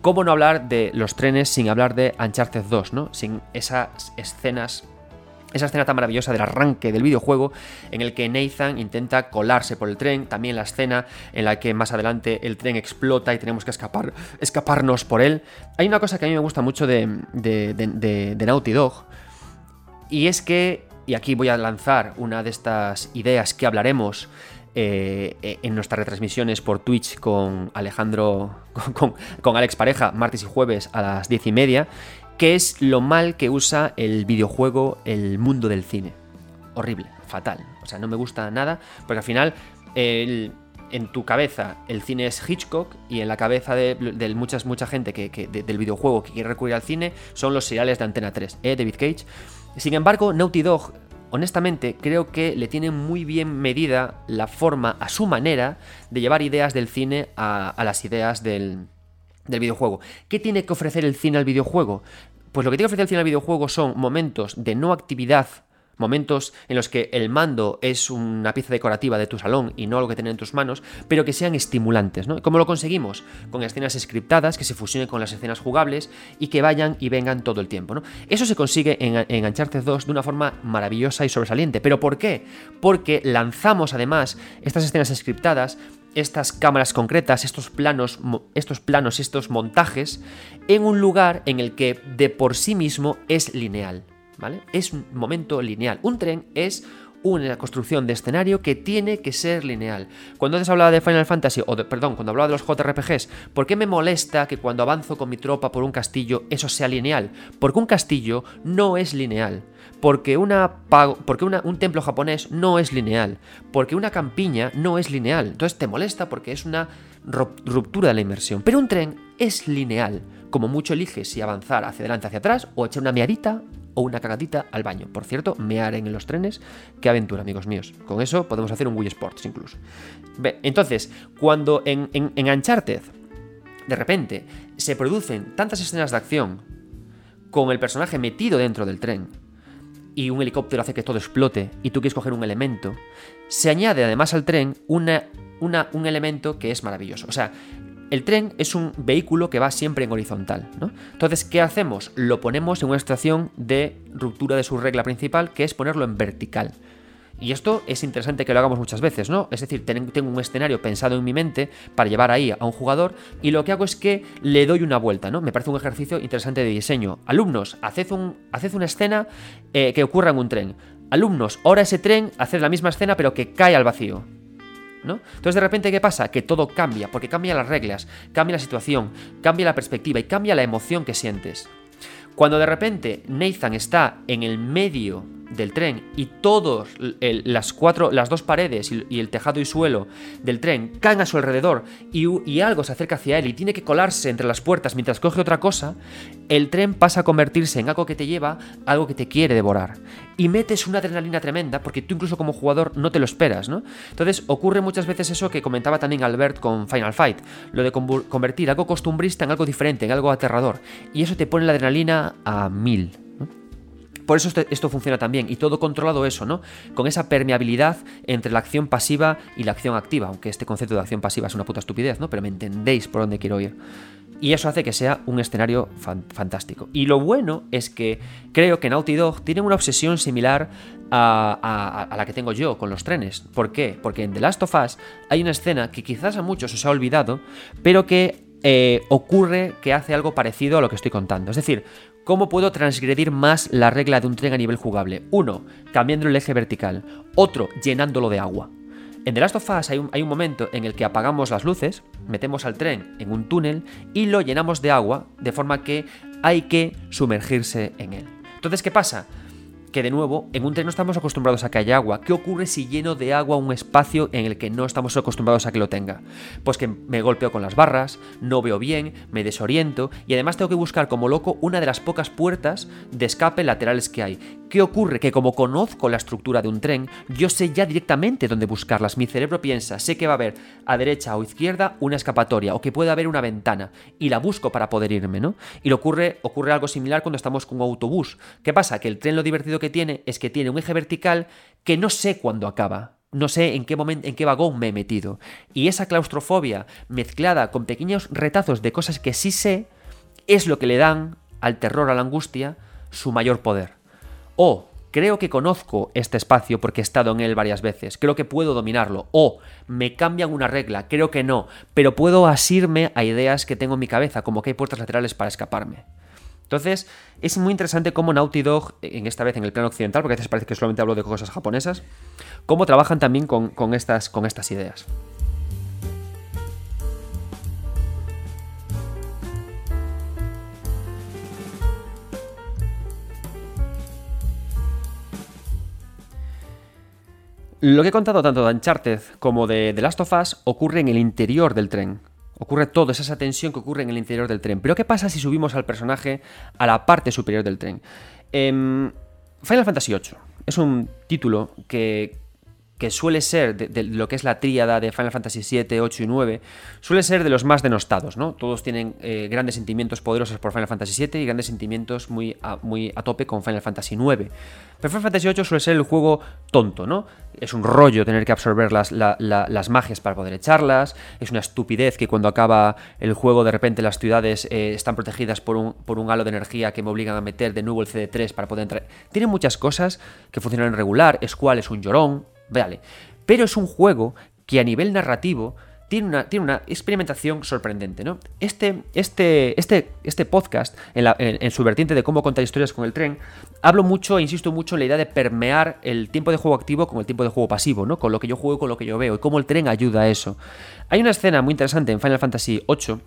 ¿Cómo no hablar de los trenes sin hablar de Uncharted 2, ¿no? Sin esas escenas esa escena tan maravillosa del arranque del videojuego en el que Nathan intenta colarse por el tren, también la escena en la que más adelante el tren explota y tenemos que escapar, escaparnos por él. Hay una cosa que a mí me gusta mucho de, de, de Naughty Dog y es que, y aquí voy a lanzar una de estas ideas que hablaremos eh, en nuestras retransmisiones por Twitch con Alejandro, <laughs> con, Alex Pareja, martes y jueves a las diez y media, que es lo mal que usa el videojuego el mundo del cine. Horrible, fatal. O sea, no me gusta nada, porque al final en tu cabeza el cine es Hitchcock y en la cabeza de, muchas, mucha gente que, del videojuego que quiere recurrir al cine son los seriales de Antena 3, ¿eh, David Cage? Sin embargo, Naughty Dog honestamente creo que le tiene muy bien medida la forma, a su manera, de llevar ideas del cine a, las ideas del, del videojuego. ¿Qué tiene que ofrecer el cine al videojuego? Pues lo que tiene que ofrecer el cine al videojuego son momentos de no actividad momentos en los que el mando es una pieza decorativa de tu salón y no algo que tener en tus manos, pero que sean estimulantes. ¿no? ¿Cómo lo conseguimos? Con escenas scriptadas que se fusionen con las escenas jugables y que vayan y vengan todo el tiempo. Eso se consigue en, en Uncharted 2 de una forma maravillosa y sobresaliente. ¿Pero por qué? Porque lanzamos además estas escenas scriptadas estas cámaras concretas, estos planos, estos planos, estos montajes, en un lugar en el que de por sí mismo es lineal. ¿Vale? Es un momento lineal. Un tren es una construcción de escenario que tiene que ser lineal. Cuando antes hablaba de Final Fantasy, o de, perdón, cuando hablaba de los JRPGs, ¿por qué me molesta que cuando avanzo con mi tropa por un castillo eso sea lineal? Porque un castillo no es lineal. Porque, porque un templo japonés no es lineal. Porque una campiña no es lineal. Entonces te molesta porque es una ruptura de la inmersión. Pero un tren es lineal. Como mucho eliges si avanzar hacia adelante, hacia atrás, o echar una miadita o una cagadita al baño. Por cierto, mear en los trenes, qué aventura, amigos míos. Con eso podemos hacer un Wii Sports incluso. entonces, cuando en, en, Uncharted, de repente, se producen tantas escenas de acción con el personaje metido dentro del tren, y un helicóptero hace que todo explote y tú quieres coger un elemento, se añade además al tren una, una, un elemento que es maravilloso. O sea, el tren es un vehículo que va siempre en horizontal, ¿no? Entonces, ¿qué hacemos? Lo ponemos en una situación de ruptura de su regla principal, que es ponerlo en vertical. Y esto es interesante que lo hagamos muchas veces, ¿no? Es decir, tengo un escenario pensado en mi mente para llevar ahí a un jugador y lo que hago es que le doy una vuelta, ¿no? Me parece un ejercicio interesante de diseño. Alumnos, haced, un, haced una escena eh, que ocurra en un tren. Alumnos, ahora ese tren, haced la misma escena pero que cae al vacío. Entonces de repente, ¿qué pasa? Que todo cambia, porque cambian las reglas, cambia la situación, cambia la perspectiva y cambia la emoción que sientes. Cuando de repente Nathan está en el medio del tren y todos las cuatro, las dos paredes y, el tejado y suelo del tren caen a su alrededor y, algo se acerca hacia él y tiene que colarse entre las puertas mientras coge otra cosa, el tren pasa a convertirse en algo que te lleva algo que te quiere devorar. Y metes una adrenalina tremenda porque tú incluso como jugador no te lo esperas, ¿no? Entonces ocurre muchas veces eso que comentaba también Albert con Final Fight, lo de convertir algo costumbrista en algo diferente, en algo aterrador. Y eso te pone la adrenalina a mil. Por eso este, esto funciona también y todo controlado eso, ¿no? Con esa permeabilidad entre la acción pasiva y la acción activa, aunque este concepto de acción pasiva es una puta estupidez, ¿no? Pero me entendéis por dónde quiero ir. Y eso hace que sea un escenario fantástico. Y lo bueno es que creo que Naughty Dog tiene una obsesión similar a, la que tengo yo con los trenes. ¿Por qué? Porque en The Last of Us hay una escena que quizás a muchos os ha olvidado, pero que eh, ocurre que hace algo parecido a lo que estoy contando. Es decir, ¿Cómo puedo transgredir más la regla de un tren a nivel jugable? Uno, cambiando el eje vertical. Otro, llenándolo de agua. En The Last of Us hay un, hay un, momento en el que apagamos las luces, metemos al tren en un túnel y lo llenamos de agua, de forma que hay que sumergirse en él. Entonces, ¿qué pasa? Que de nuevo, en un tren no estamos acostumbrados a que haya agua. ¿Qué ocurre si lleno de agua un espacio en el que no estamos acostumbrados a que lo tenga? Pues que me golpeo con las barras, no veo bien, me desoriento y además tengo que buscar como loco una de las pocas puertas de escape laterales que hay. ¿Qué ocurre? Que como conozco la estructura de un tren, yo sé ya directamente dónde buscarlas. Mi cerebro piensa, sé que va a haber a derecha o izquierda una escapatoria o que puede haber una ventana y la busco para poder irme, ¿no? Y lo ocurre, ocurre algo similar cuando estamos con un autobús. ¿Qué pasa? Que el tren lo divertido que tiene es que tiene un eje vertical que no sé cuándo acaba. No sé en qué momento, en qué vagón me he metido. Y esa claustrofobia mezclada con pequeños retazos de cosas que sí sé, es lo que le dan al terror, a la angustia, su mayor poder. O creo que conozco este espacio porque he estado en él varias veces, creo que puedo dominarlo. O me cambian una regla, creo que no, pero puedo asirme a ideas que tengo en mi cabeza, como que hay puertas laterales para escaparme. Entonces, es muy interesante cómo Naughty Dog, en esta vez en el plano occidental, porque a veces parece que solamente hablo de cosas japonesas, cómo trabajan también con, estas, con estas ideas. Lo que he contado tanto de Uncharted como de The Last of Us ocurre en el interior del tren. Ocurre todo, es esa tensión que ocurre en el interior del tren. Pero ¿qué pasa si subimos al personaje a la parte superior del tren? Em, Final Fantasy VIII es un título que, que suele ser, de, lo que es la tríada de Final Fantasy VII, 8 y 9, suele ser de los más denostados, ¿no? Todos tienen eh, grandes sentimientos poderosos por Final Fantasy VII y grandes sentimientos muy a, muy a tope con Final Fantasy IX. Pero Final Fantasy VIII suele ser el juego tonto, ¿no? Es un rollo tener que absorber las, las magias para poder echarlas, es una estupidez que cuando acaba el juego de repente las ciudades eh, están protegidas por un, por un halo de energía que me obligan a meter de nuevo el CD3 para poder entrar. Tiene muchas cosas que funcionan regular, Squall es un llorón, Vale. Pero es un juego que a nivel narrativo tiene una, tiene una experimentación sorprendente, ¿no? Este, este, este, este podcast, en, su vertiente de cómo contar historias con el tren, hablo mucho, e insisto mucho en la idea de permear el tiempo de juego activo con el tiempo de juego pasivo, ¿no? Con lo que yo juego y con lo que yo veo, y cómo el tren ayuda a eso. Hay una escena muy interesante en Final Fantasy VIII,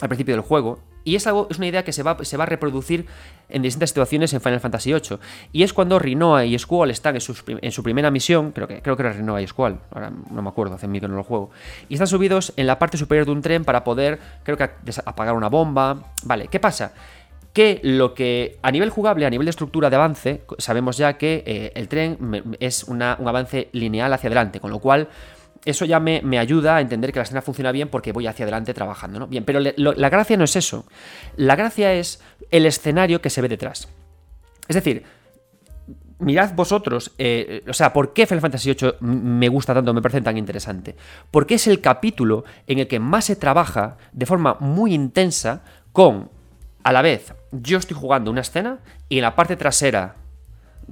al principio del juego, y es, algo, es una idea que se va, se va a reproducir en distintas situaciones en Final Fantasy VIII. Y es cuando Rinoa y Squall están en su, primera misión, creo que, creo que era Rinoa y Squall, ahora no me acuerdo, hace mil que no lo juego, y están subidos en la parte superior de un tren para poder, creo que, apagar una bomba. Vale, ¿qué pasa? que lo que a nivel jugable, a nivel de estructura de avance, sabemos ya que eh, el tren es un avance lineal hacia adelante, con lo cual eso ya me, ayuda a entender que la escena funciona bien porque voy hacia adelante trabajando, ¿no? Bien, pero la gracia no es eso. La gracia es el escenario que se ve detrás. Es decir, mirad vosotros, eh, o sea, ¿por qué Final Fantasy VIII me gusta tanto, me parece tan interesante? Porque es el capítulo en el que más se trabaja de forma muy intensa con, a la vez, yo estoy jugando una escena y en la parte trasera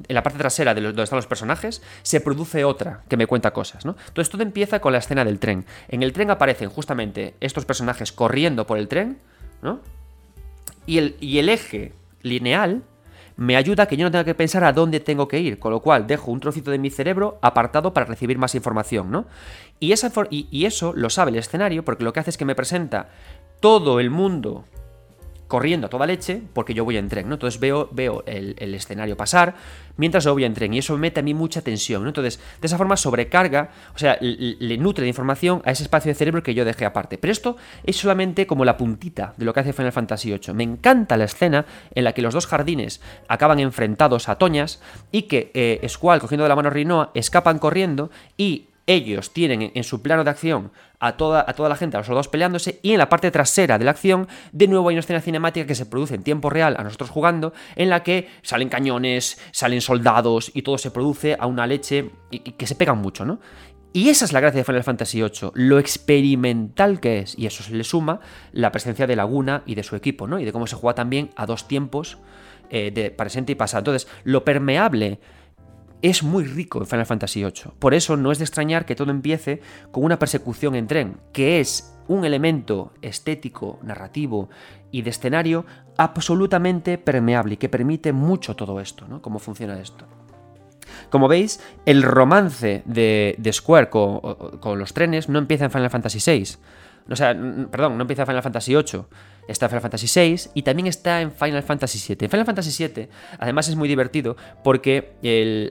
en la parte trasera de donde están los personajes, se produce otra que me cuenta cosas, ¿no? Entonces todo empieza con la escena del tren. En el tren aparecen justamente estos personajes corriendo por el tren, ¿no? Y el, y el eje lineal me ayuda a que yo no tenga que pensar a dónde tengo que ir, con lo cual dejo un trocito de mi cerebro apartado para recibir más información, ¿no? Y, esa y eso lo sabe el escenario porque lo que hace es que me presenta todo el mundo corriendo a toda leche porque yo voy en tren, ¿no? Entonces veo, veo el, escenario pasar mientras yo voy en tren y eso me mete a mí mucha tensión, ¿no? Entonces, de esa forma sobrecarga, o sea, le, nutre de información a ese espacio de cerebro que yo dejé aparte. Pero esto es solamente como la puntita de lo que hace Final Fantasy VIII. Me encanta la escena en la que los dos jardines acaban enfrentados a Toñas y que eh, Squall, cogiendo de la mano a Rinoa, escapan corriendo y ellos tienen en su plano de acción a toda, a toda la gente, a los soldados peleándose, y en la parte trasera de la acción, de nuevo hay una escena cinemática que se produce en tiempo real a nosotros jugando, en la que salen cañones, salen soldados, y todo se produce a una leche y, que se pegan mucho, ¿no? Y esa es la gracia de Final Fantasy VIII, lo experimental que es, y eso se le suma la presencia de Laguna y de su equipo, ¿no? Y de cómo se juega también a dos tiempos eh, de presente y pasado. Entonces, lo permeable es muy rico en Final Fantasy VIII. Por eso no es de extrañar que todo empiece con una persecución en tren, que es un elemento estético, narrativo y de escenario absolutamente permeable y que permite mucho todo esto, ¿no? Cómo funciona esto. Como veis, el romance de, Square con, con, los trenes no empieza en Final Fantasy VI. O sea, perdón, no empieza en Final Fantasy VIII está en Final Fantasy VI y también está en Final Fantasy VII. En Final Fantasy VII, además, es muy divertido porque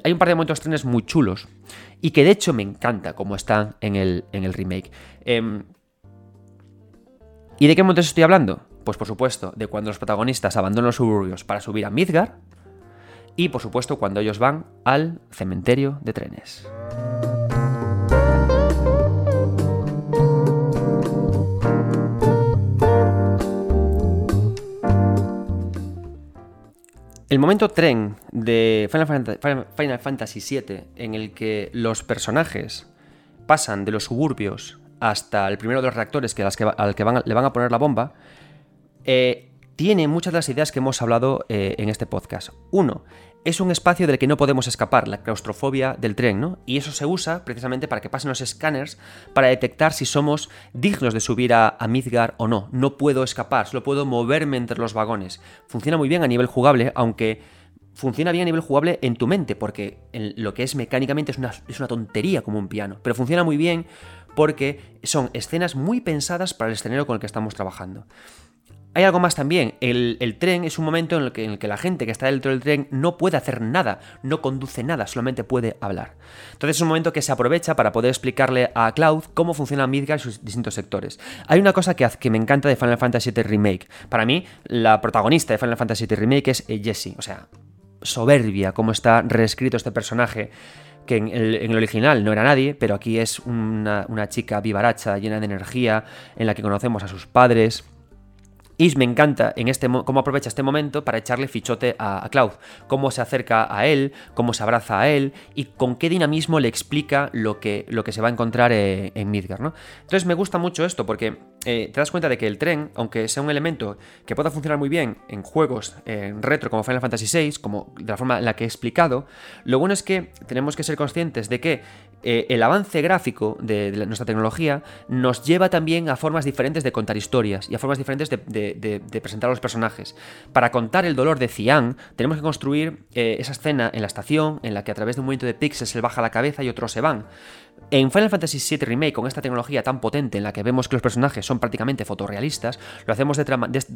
hay un par de momentos trenes muy chulos y que de hecho me encanta como están en el, remake. Em, ¿Y de qué momentos estoy hablando? Pues por supuesto, de cuando los protagonistas abandonan los suburbios para subir a Midgar y por supuesto cuando ellos van al cementerio de trenes. El momento tren de Final Fantasy, VII en el que los personajes pasan de los suburbios hasta el primero de los reactores que, al que le van a poner la bomba, eh, tiene muchas de las ideas que hemos hablado eh, en este podcast. Uno, es un espacio del que no podemos escapar, la claustrofobia del tren, ¿no? Y eso se usa precisamente para que pasen los escáneres para detectar si somos dignos de subir a, Midgar o no. No puedo escapar, solo puedo moverme entre los vagones. Funciona muy bien a nivel jugable, aunque funciona bien a nivel jugable en tu mente, porque lo que es mecánicamente es una, es una tontería como un piano, pero funciona muy bien porque son escenas muy pensadas para el escenario con el que estamos trabajando. Hay algo más también, el, tren es un momento en el, que, la gente que está dentro del tren no puede hacer nada, no conduce nada, solamente puede hablar. Entonces es un momento que se aprovecha para poder explicarle a Cloud cómo funciona Midgar y sus distintos sectores. Hay una cosa que, que me encanta de Final Fantasy VII Remake. Para mí, la protagonista de Final Fantasy VII Remake es eh, Jessie, o sea, soberbia cómo está reescrito este personaje que en el, original no era nadie, pero aquí es una chica vivaracha, llena de energía, en la que conocemos a sus padres, y me encanta en este cómo aprovecha este momento para echarle fichote a, Cloud, cómo se acerca a él, cómo se abraza a él y con qué dinamismo le explica lo que, lo que se va a encontrar eh, en Midgar. ¿no? Entonces me gusta mucho esto porque eh, te das cuenta de que el tren, aunque sea un elemento que pueda funcionar muy bien en juegos en retro como Final Fantasy VI, como de la forma en la que he explicado, lo bueno es que tenemos que ser conscientes de que eh, el avance gráfico de, nuestra tecnología nos lleva también a formas diferentes de contar historias y a formas diferentes de, presentar a los personajes. Para contar el dolor de Cian, tenemos que construir eh, esa escena en la estación en la que a través de un movimiento de pixels se baja la cabeza y otros se van. En Final Fantasy VII Remake, con esta tecnología tan potente en la que vemos que los personajes son prácticamente fotorrealistas, lo hacemos de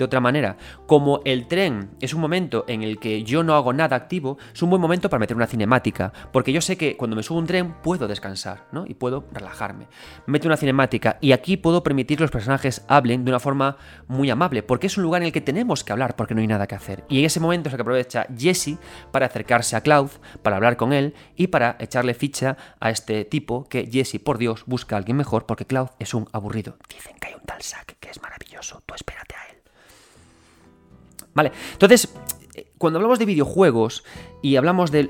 otra, manera. Como el tren es un momento en el que yo no hago nada activo, es un buen momento para meter una cinemática, porque yo sé que cuando me subo un tren puedo descansar, ¿no? Y puedo relajarme. Meto una cinemática y aquí puedo permitir que los personajes hablen de una forma muy amable, porque es un lugar en el que tenemos que hablar porque no hay nada que hacer. Y en ese momento es el que aprovecha Jesse para acercarse a Cloud, para hablar con él y para echarle ficha a este tipo que Jesse, por Dios, busca a alguien mejor porque Cloud es un aburrido. Dicen que hay un tal Zack que es maravilloso, tú espérate a él. Vale, entonces, eh, cuando hablamos de videojuegos y hablamos de,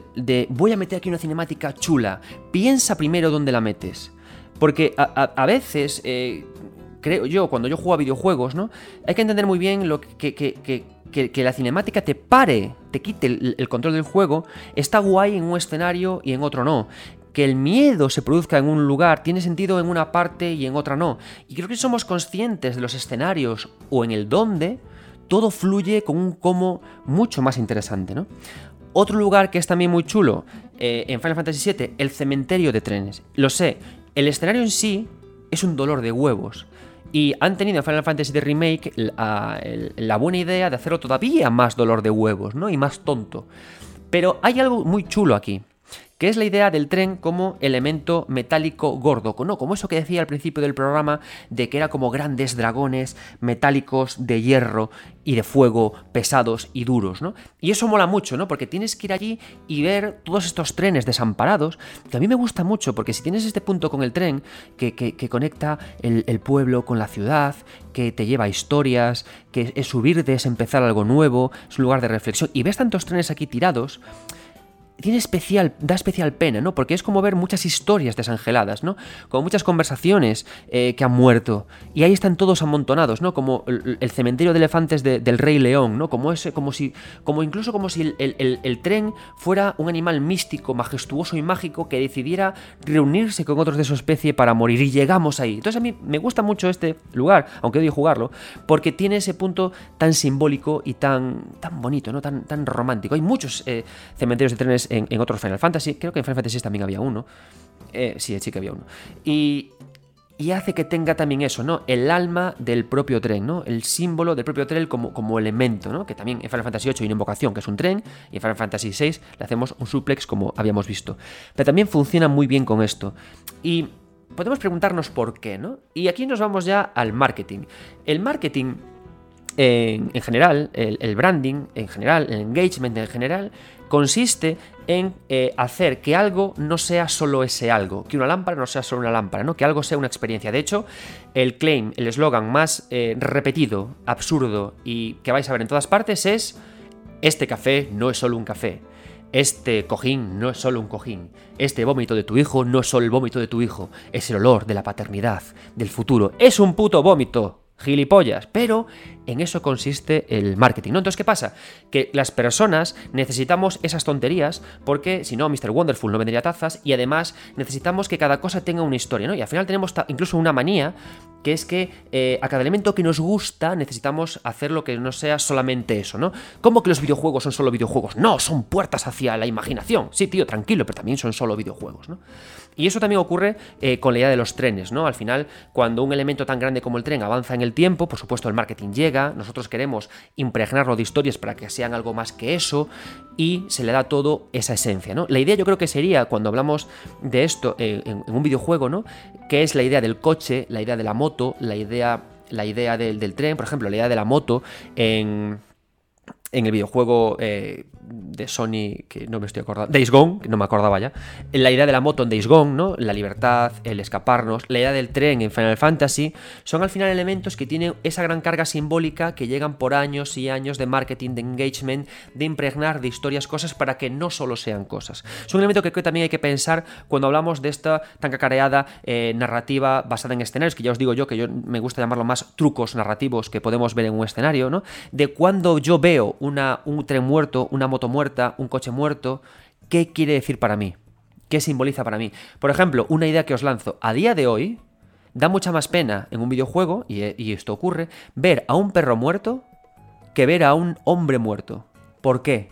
voy a meter aquí una cinemática chula, piensa primero dónde la metes. Porque a, veces, eh, creo yo, cuando yo juego a videojuegos, ¿no? Hay que entender muy bien lo que, que, la cinemática te pare, te quite el, control del juego, está guay en un escenario y en otro no que el miedo se produzca en un lugar tiene sentido en una parte y en otra no. Y creo que si somos conscientes de los escenarios o en el dónde, todo fluye con un cómo mucho más interesante, ¿no? Otro lugar que es también muy chulo eh, en Final Fantasy VII, el cementerio de trenes. Lo sé, el escenario en sí es un dolor de huevos. Y han tenido en Final Fantasy VII Remake la, la buena idea de hacerlo todavía más dolor de huevos, ¿no? Y más tonto. Pero hay algo muy chulo aquí que es la idea del tren como elemento metálico gordo, ¿no? Como eso que decía al principio del programa, de que era como grandes dragones metálicos de hierro y de fuego pesados y duros, ¿no? Y eso mola mucho, ¿no? Porque tienes que ir allí y ver todos estos trenes desamparados, que a mí me gusta mucho, porque si tienes este punto con el tren, que, conecta el, pueblo con la ciudad, que te lleva historias, que es subirte, es empezar algo nuevo, es un lugar de reflexión, y ves tantos trenes aquí tirados, tiene especial, da especial pena, ¿no? Porque es como ver muchas historias desangeladas, ¿no? Como muchas conversaciones eh, que han muerto. Y ahí están todos amontonados, ¿no? Como el, cementerio de elefantes del Rey León, ¿no? Como ese, como si. como incluso como si el, tren fuera un animal místico, majestuoso y mágico que decidiera reunirse con otros de su especie para morir. Y llegamos ahí. Entonces a mí me gusta mucho este lugar, aunque odio jugarlo, porque tiene ese punto tan simbólico y tan, tan bonito, ¿no? Tan, tan romántico. Hay muchos eh, cementerios de trenes en, otros Final Fantasy. Creo que en Final Fantasy también había uno. Eh, sí, sí que había uno. Y, y hace que tenga también eso, ¿no? El alma del propio tren, ¿no? El símbolo del propio tren como, como elemento, ¿no? Que también en Final Fantasy VIII hay una invocación que es un tren y en Final Fantasy VI le hacemos un suplex como habíamos visto. Pero también funciona muy bien con esto. Y podemos preguntarnos por qué, ¿no? Y aquí nos vamos ya al marketing. El marketing en, general, el, branding en general, el engagement en general, consiste en eh, hacer que algo no sea solo ese algo, que una lámpara no sea solo una lámpara, ¿no? que algo sea una experiencia. De hecho, el claim, el eslogan más eh, repetido, absurdo y que vais a ver en todas partes es, este café no es solo un café. Este cojín no es solo un cojín. Este vómito de tu hijo no es solo el vómito de tu hijo. Es el olor de la paternidad, del futuro. Es un puto vómito gilipollas, pero en eso consiste el marketing, ¿no? Entonces, ¿qué pasa? Que las personas necesitamos esas tonterías porque si no, Mr. Wonderful no vendría tazas y además necesitamos que cada cosa tenga una historia, ¿no? Y al final tenemos incluso una manía que es que eh, a cada elemento que nos gusta necesitamos hacer lo que no sea solamente eso, ¿no? ¿Cómo que los videojuegos son solo videojuegos? No, son puertas hacia la imaginación. Sí, tío, tranquilo, pero también son solo videojuegos, ¿no? Y eso también ocurre eh, con la idea de los trenes, ¿no? Al final, cuando un elemento tan grande como el tren avanza en el tiempo, por supuesto el marketing llega, nosotros queremos impregnarlo de historias para que sean algo más que eso, y se le da todo esa esencia, ¿no? La idea yo creo que sería, cuando hablamos de esto eh, en, un videojuego, ¿no? Que es la idea del coche, la idea de la moto, la idea, la idea del, tren, por ejemplo, la idea de la moto en en el videojuego eh, de Sony, que no me estoy acordando, Days Gone, que no me acordaba ya, la idea de la moto en Days Gone, ¿no? La libertad, el escaparnos, la idea del tren en Final Fantasy, son al final elementos que tienen esa gran carga simbólica que llegan por años y años de marketing, de engagement, de impregnar de historias cosas para que no solo sean cosas. Es un elemento que creo que también hay que pensar cuando hablamos de esta tan cacareada eh, narrativa basada en escenarios, que ya os digo yo que yo me gusta llamarlo más trucos narrativos que podemos ver en un escenario, ¿no? De cuando yo veo una, un tren muerto, una moto muerta, un coche muerto, ¿qué quiere decir para mí? ¿Qué simboliza para mí? Por ejemplo, una idea que os lanzo. A día de hoy, da mucha más pena en un videojuego, y, y esto ocurre, ver a un perro muerto que ver a un hombre muerto. ¿Por qué?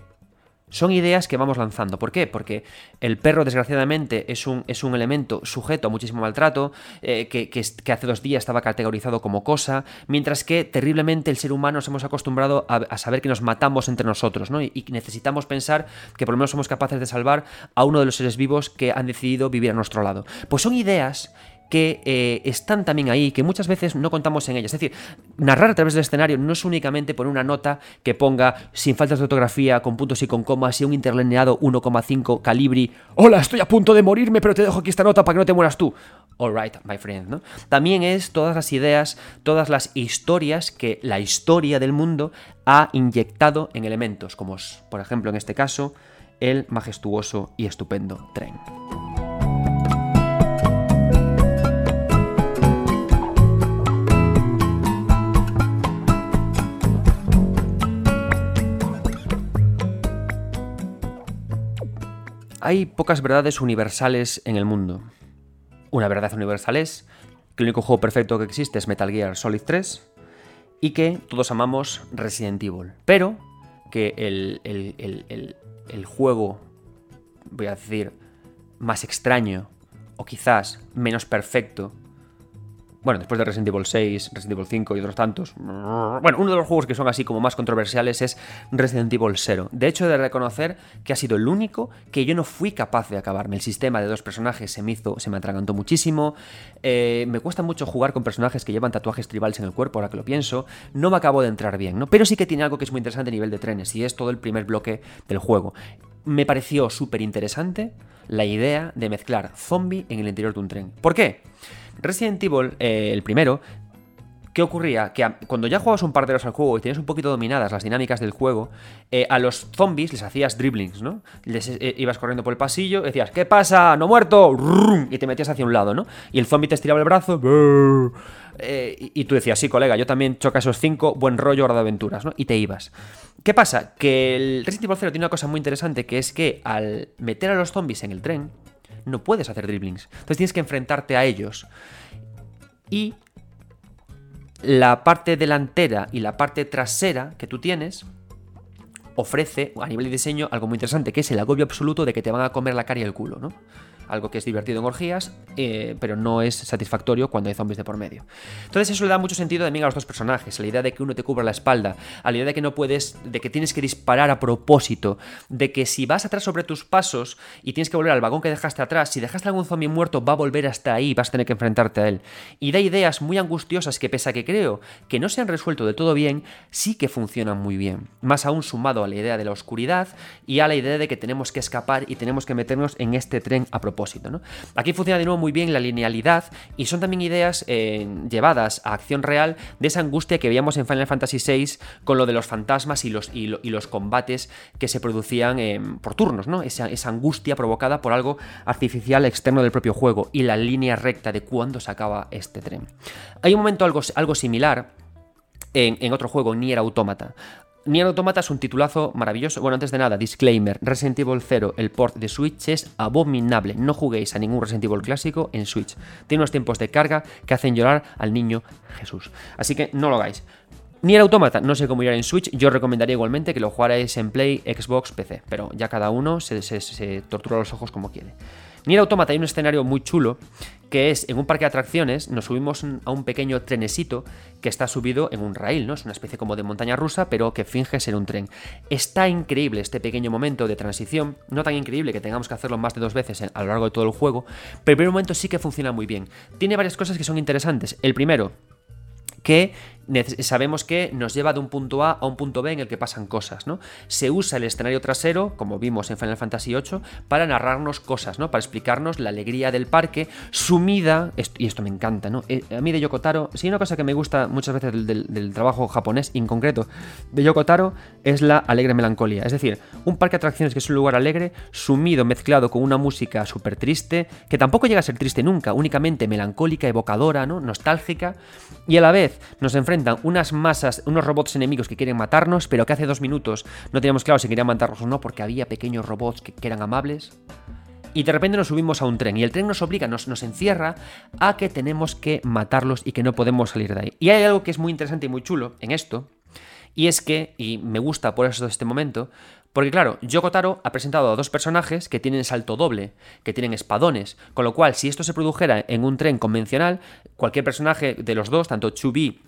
Son ideas que vamos lanzando. ¿Por qué? Porque el perro, desgraciadamente, es un, es un elemento sujeto a muchísimo maltrato, eh, que, que, hace dos días estaba categorizado como cosa, mientras que terriblemente el ser humano nos hemos acostumbrado a, saber que nos matamos entre nosotros, ¿no? Y, y, necesitamos pensar que por lo menos somos capaces de salvar a uno de los seres vivos que han decidido vivir a nuestro lado. Pues son ideas que eh, están también ahí, que muchas veces no contamos en ellas. Es decir, narrar a través del escenario no es únicamente poner una nota que ponga sin faltas de ortografía, con puntos y con comas y un interlineado 1,5 calibri. Hola, estoy a punto de morirme, pero te dejo aquí esta nota para que no te mueras tú. Alright, my friend, ¿no? También es todas las ideas, todas las historias que la historia del mundo ha inyectado en elementos, como por ejemplo en este caso el majestuoso y estupendo tren. Hay pocas verdades universales en el mundo. Una verdad universal es que el único juego perfecto que existe es Metal Gear Solid 3 y que todos amamos Resident Evil. Pero que el, el juego, voy a decir, más extraño o quizás menos perfecto bueno, después de Resident Evil 6, Resident Evil 5 y otros tantos. Bueno, uno de los juegos que son así como más controversiales es Resident Evil 0. De hecho, he de reconocer que ha sido el único que yo no fui capaz de acabarme. El sistema de dos personajes se me hizo, se me atragantó muchísimo. Eh, me cuesta mucho jugar con personajes que llevan tatuajes tribales en el cuerpo, ahora que lo pienso. No me acabo de entrar bien, ¿no? Pero sí que tiene algo que es muy interesante a nivel de trenes, y es todo el primer bloque del juego. Me pareció súper interesante la idea de mezclar zombie en el interior de un tren. ¿Por qué? Resident Evil, eh, el primero, ¿Qué ocurría? Que cuando ya jugabas un par de horas al juego y tenías un poquito dominadas las dinámicas del juego, eh, a los zombies les hacías dribblings, ¿no? Les eh, ibas corriendo por el pasillo, decías, ¿qué pasa? ¡No muerto! Y te metías hacia un lado, ¿no? Y el zombie te estiraba el brazo. y tú decías, sí, colega, yo también choca esos cinco, buen rollo, hora de aventuras, ¿no? Y te ibas. ¿Qué pasa? Que el Resident Evil 0 tiene una cosa muy interesante, que es que al meter a los zombies en el tren, no puedes hacer dribblings. Entonces tienes que enfrentarte a ellos. Y la parte delantera y la parte trasera que tú tienes ofrece a nivel de diseño algo muy interesante, que es el agobio absoluto de que te van a comer la cara y el culo, ¿no? Algo que es divertido en orgías, eh, pero no es satisfactorio cuando hay zombies de por medio. Entonces eso le da mucho sentido también a los dos personajes, a la idea de que uno te cubra la espalda, a la idea de que no puedes, de que tienes que disparar a propósito, de que si vas atrás sobre tus pasos y tienes que volver al vagón que dejaste atrás, si dejaste algún zombie muerto va a volver hasta ahí, vas a tener que enfrentarte a él. Y da ideas muy angustiosas que pese a que creo que no se han resuelto de todo bien, sí que funcionan muy bien. Más aún sumado a la idea de la oscuridad y a la idea de que tenemos que escapar y tenemos que meternos en este tren a propósito. Aquí funciona de nuevo muy bien la linealidad y son también ideas eh, llevadas a acción real de esa angustia que veíamos en Final Fantasy VI con lo de los fantasmas y los, combates que se producían eh, por turnos, ¿no? Esa, angustia provocada por algo artificial externo del propio juego y la línea recta de cuándo se acaba este tren. Hay un momento algo, algo similar en, en, otro juego, Nier Automata. Nier Automata es un titulazo maravilloso. Bueno, antes de nada, disclaimer: Resident Evil 0, el port de Switch es abominable. No juguéis a ningún Resident Evil clásico en Switch. Tiene unos tiempos de carga que hacen llorar al niño Jesús. Así que no lo hagáis. Nier Automata, no sé cómo irá en Switch, yo recomendaría igualmente que lo jugarais en Play, Xbox, PC, pero ya cada uno se, se tortura los ojos como quiere. Nier Automata hay un escenario muy chulo que es en un parque de atracciones, nos subimos a un pequeño trenesito que está subido en un rail, ¿no? Es una especie como de montaña rusa, pero que finge ser un tren. Está increíble este pequeño momento de transición, no tan increíble que tengamos que hacerlo más de dos veces a lo largo de todo el juego, pero el primer momento sí que funciona muy bien. Tiene varias cosas que son interesantes. El primero, que sabemos que nos lleva de un punto A a un punto B en el que pasan cosas, ¿no? Se usa el escenario trasero, como vimos en Final Fantasy VIII, para narrarnos cosas, ¿no? Para explicarnos la alegría del parque sumida, y esto me encanta, ¿no? Eh, a mí de Yokotaro, sí, una cosa que me gusta muchas veces del, trabajo japonés, en concreto, de Yokotaro, es la alegre melancolía. Es decir, un parque de atracciones que es un lugar alegre, sumido, mezclado con una música súper triste, que tampoco llega a ser triste nunca, únicamente melancólica, evocadora, ¿no? Nostálgica, y a la vez nos enfrenta unas masas, unos robots enemigos que quieren matarnos, pero que hace dos minutos no teníamos claro si querían matarnos o no, porque había pequeños robots que, eran amables. Y de repente nos subimos a un tren y el tren nos obliga, nos, nos encierra a que tenemos que matarlos y que no podemos salir de ahí. Y hay algo que es muy interesante y muy chulo en esto, y es que, y me gusta por eso este momento, porque claro, Yoko Taro ha presentado a dos personajes que tienen salto doble, que tienen espadones, con lo cual si esto se produjera en un tren convencional, cualquier personaje de los dos, tanto Chubi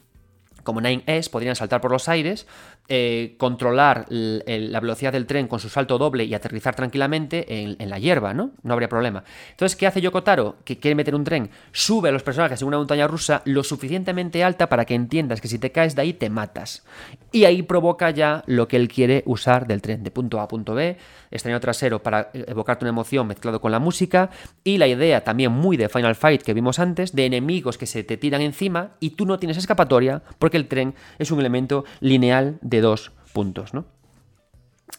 como 9S podrían saltar por los aires, eh, controlar la velocidad del tren con su salto doble y aterrizar tranquilamente en, la hierba, ¿no? No habría problema. Entonces, ¿qué hace Yokotaro? Que quiere meter un tren, sube a los personajes en una montaña rusa lo suficientemente alta para que entiendas que si te caes de ahí te matas. Y ahí provoca ya lo que él quiere usar del tren, de punto A a punto B, escenario trasero para evocarte una emoción mezclado con la música y la idea también muy de Final Fight que vimos antes, de enemigos que se te tiran encima y tú no tienes escapatoria porque el tren es un elemento lineal de dos puntos, ¿no?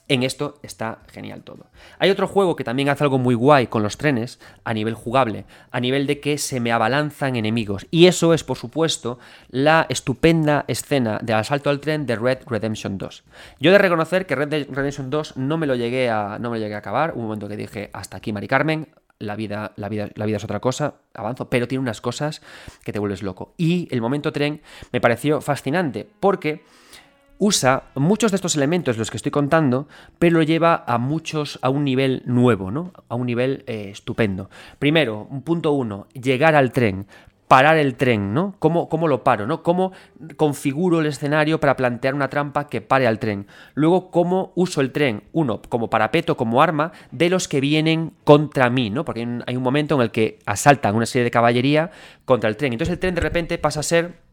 En esto está genial todo. Hay otro juego que también hace algo muy guay con los trenes a nivel jugable, a nivel de que se me abalanzan enemigos. Y eso es, por supuesto, la estupenda escena de asalto al tren de Red Redemption 2. Yo he de reconocer que Red Redemption 2 no me lo llegué a, no me llegué a acabar. Un momento que dije, hasta aquí, Mari Carmen, la vida, la, vida, la vida es otra cosa, avanzo, pero tiene unas cosas que te vuelves loco. Y el momento tren me pareció fascinante porque usa muchos de estos elementos, los que estoy contando, pero lo lleva a muchos a un nivel nuevo, ¿no? A un nivel eh, estupendo. Primero, un punto uno, llegar al tren parar el tren, ¿no? ¿Cómo, ¿Cómo, lo paro, ¿no? ¿Cómo configuro el escenario para plantear una trampa que pare al tren? Luego, ¿cómo uso el tren? Uno, como parapeto, como arma, de los que vienen contra mí, ¿no? Porque hay un momento en el que asaltan una serie de caballería contra el tren. Entonces el tren de repente pasa a ser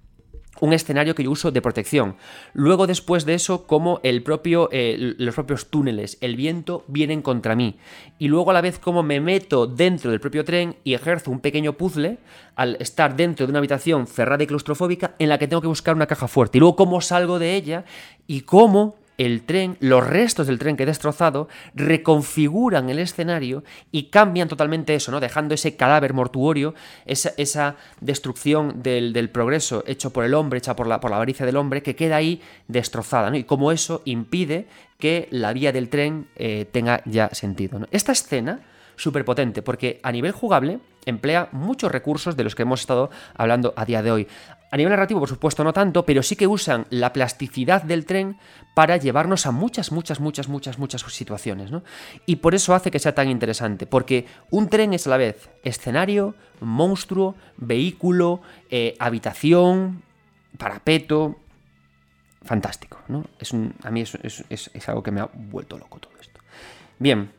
un escenario que yo uso de protección. Luego, después de eso, como el propio, eh, los propios túneles, el viento, vienen contra mí. Y luego, a la vez, como me meto dentro del propio tren y ejerzo un pequeño puzzle al estar dentro de una habitación cerrada y claustrofóbica en la que tengo que buscar una caja fuerte. Y luego, cómo salgo de ella y cómo el tren, los restos del tren que he destrozado, reconfiguran el escenario y cambian totalmente eso, ¿no? Dejando ese cadáver mortuorio, esa, destrucción del, progreso hecho por el hombre, hecha por la, por la avaricia del hombre, que queda ahí destrozada. Y como eso impide que la vía del tren eh, tenga ya sentido. Esta escena, súper potente, porque a nivel jugable, emplea muchos recursos de los que hemos estado hablando a día de hoy. A nivel narrativo, por supuesto, no tanto, pero sí que usan la plasticidad del tren para llevarnos a muchas, muchas, muchas, muchas, muchas situaciones. ¿no? Y por eso hace que sea tan interesante, porque un tren es a la vez escenario, monstruo, vehículo, eh, habitación, parapeto. Fantástico, ¿no? Es a mí es, es algo que me ha vuelto loco todo esto. Bien,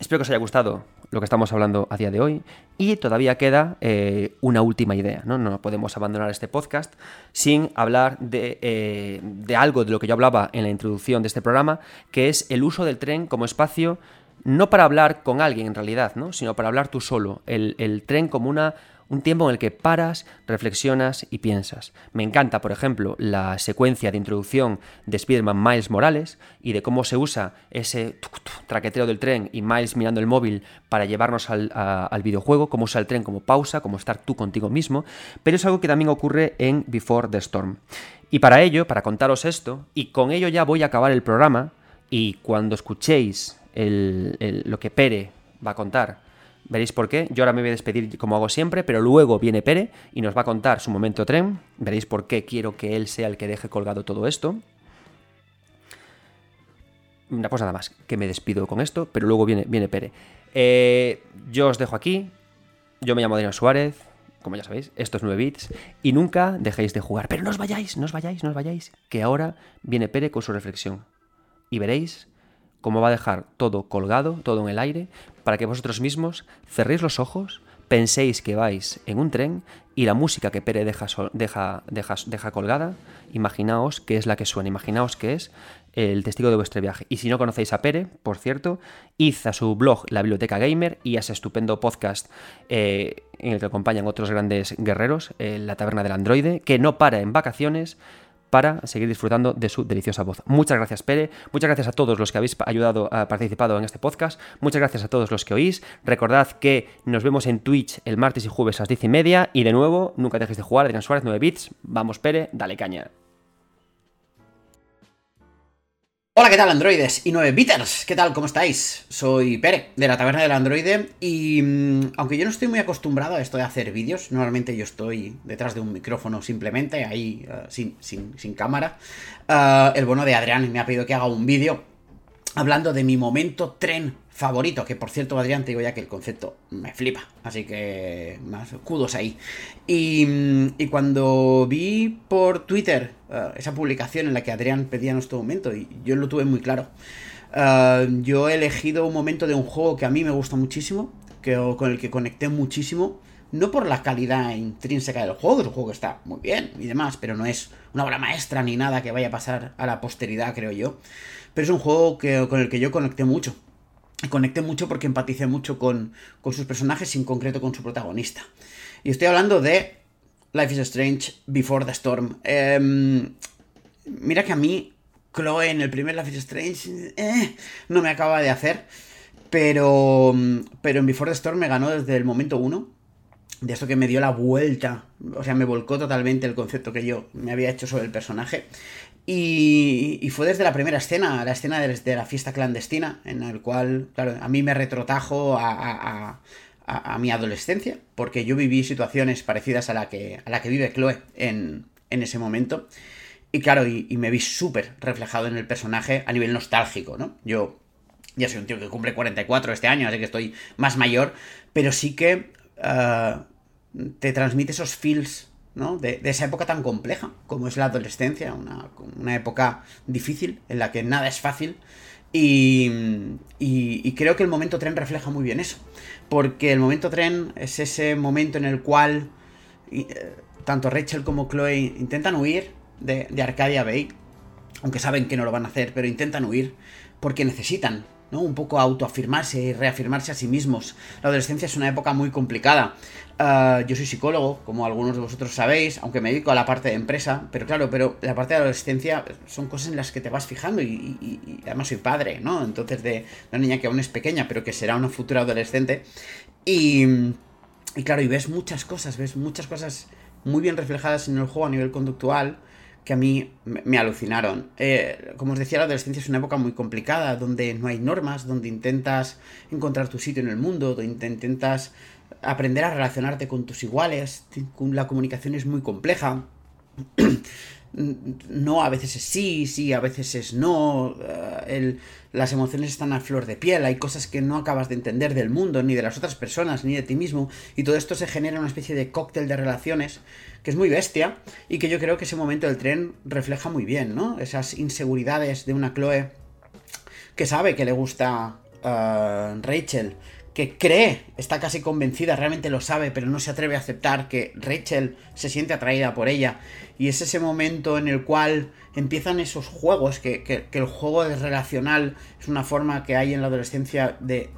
espero que os haya gustado lo que estamos hablando a día de hoy. Y todavía queda eh, una última idea, ¿no? No podemos abandonar este podcast sin hablar de, eh, de, algo de lo que yo hablaba en la introducción de este programa, que es el uso del tren como espacio, no para hablar con alguien en realidad, ¿no? sino para hablar tú solo. El, el tren como una un tiempo en el que paras, reflexionas y piensas. Me encanta, por ejemplo, la secuencia de introducción de Spider-Man Miles Morales y de cómo se usa ese traqueteo del tren y Miles mirando el móvil para llevarnos al, videojuego, cómo usa el tren como pausa, como estar tú contigo mismo, pero es algo que también ocurre en Before the Storm. Y para ello, para contaros esto, y con ello ya voy a acabar el programa, y cuando escuchéis lo que Pere va a contar Veréis por qué. Yo ahora me voy a despedir como hago siempre, pero luego viene Pere y nos va a contar su momento tren. Veréis por qué quiero que él sea el que deje colgado todo esto. Cosa nada más, que me despido con esto, pero luego viene, viene Pere. Eh, yo os dejo aquí. Yo me llamo Adrián Suárez, como ya sabéis, esto es 9 bits. Y nunca dejéis de jugar. Pero no os vayáis, no os vayáis, no os vayáis. Que ahora viene Pere con su reflexión. Y veréis cómo va a dejar todo colgado, todo en el aire, para que vosotros mismos cerréis los ojos, penséis que vais en un tren y la música que Pere deja, deja, deja, colgada, imaginaos que es la que suena, imaginaos que es el testigo de vuestro viaje. Y si no conocéis a Pere, por cierto, id a su blog La Biblioteca Gamer y a ese estupendo podcast eh, en el que acompañan otros grandes guerreros, eh, La Taberna del Androide, que no para en vacaciones, para seguir disfrutando de su deliciosa voz. Muchas gracias, Pere. Muchas gracias a todos los que habéis ayudado, a participado en este podcast. Muchas gracias a todos los que oís. Recordad que nos vemos en Twitch el martes y jueves a las 10 y media. Y de nuevo, nunca dejéis de jugar. Adrián Suárez, 9 bits. Vamos, Pere, dale caña. Hola, ¿qué tal androides y 9 bitters? ¿Qué tal? ¿Cómo estáis? Soy Pere, de la Taberna del Androide, y mm, aunque yo no estoy muy acostumbrado a esto de hacer vídeos, normalmente yo estoy detrás de un micrófono simplemente, ahí eh, sin, sin, cámara, eh, el bono de Adrián me ha pedido que haga un vídeo hablando de mi momento tren favorito, que por cierto, Adrián, te digo ya que el concepto me flipa, así que más kudos ahí. Y, cuando vi por Twitter eh, esa publicación en la que Adrián pedía nuestro momento, y yo lo tuve muy claro, eh, yo he elegido un momento de un juego que a mí me gusta muchísimo, que, con el que conecté muchísimo, no por la calidad intrínseca del juego, el juego está muy bien y demás, pero no es una obra maestra ni nada que vaya a pasar a la posteridad, creo yo. Pero es un juego que, con el que yo conecté mucho conecté mucho porque empaticé mucho con, sus personajes y en concreto con su protagonista. Y estoy hablando de Life is Strange Before the Storm. Em, mira que a mí, Chloe en el primer Life is Strange eh, no me acaba de hacer. Pero, pero en Before the Storm me ganó desde el momento uno. De esto que me dio la vuelta. O sea, me volcó totalmente el concepto que yo me había hecho sobre el personaje. Y, fue desde la primera escena, la escena de, la fiesta clandestina, en el cual, claro, a mí me retrotajo a, mi adolescencia, porque yo viví situaciones parecidas a la que, a la que vive Chloe en, ese momento. Y claro, y, me vi súper reflejado en el personaje a nivel nostálgico, ¿no? Yo ya soy un tío que cumple 44 este año, así que estoy más mayor, pero sí que eh, te transmite esos feels de, esa época tan compleja como es la adolescencia, una, época difícil en la que nada es fácil. Y, creo que el momento tren refleja muy bien eso. Porque el momento tren es ese momento en el cual eh, tanto Rachel como Chloe intentan huir de, de Arcadia Bay. Aunque saben que no lo van a hacer, pero intentan huir porque necesitan ¿no? Un poco autoafirmarse y reafirmarse a sí mismos. La adolescencia es una época muy complicada. Ah, yo soy psicólogo, como algunos de vosotros sabéis, aunque me dedico a la parte de empresa, pero claro, pero la parte de adolescencia son cosas en las que te vas fijando y, además soy padre, ¿no? Entonces de una niña que aún es pequeña, pero que será una futura adolescente. Y, y claro, y ves muchas cosas, ves muchas cosas muy bien reflejadas en el juego a nivel conductual que a mí me alucinaron. Eh, como os decía, la adolescencia es una época muy complicada, donde no hay normas, donde intentas encontrar tu sitio en el mundo, donde intentas aprender a relacionarte con tus iguales, la comunicación es muy compleja. No, a veces es sí, sí, a veces es no, eh, las emociones están a flor de piel, hay cosas que no acabas de entender del mundo, ni de las otras personas, ni de ti mismo, y todo esto se genera una especie de cóctel de relaciones que es muy bestia y que yo creo que ese momento del tren refleja muy bien, ¿no? Esas inseguridades de una Chloe que sabe que le gusta uh, Rachel, que cree, está casi convencida, realmente lo sabe, pero no se atreve a aceptar que Rachel se siente atraída por ella. Y es ese momento en el cual empiezan esos juegos, que, que, el juego de relacional es una forma que hay en la adolescencia de,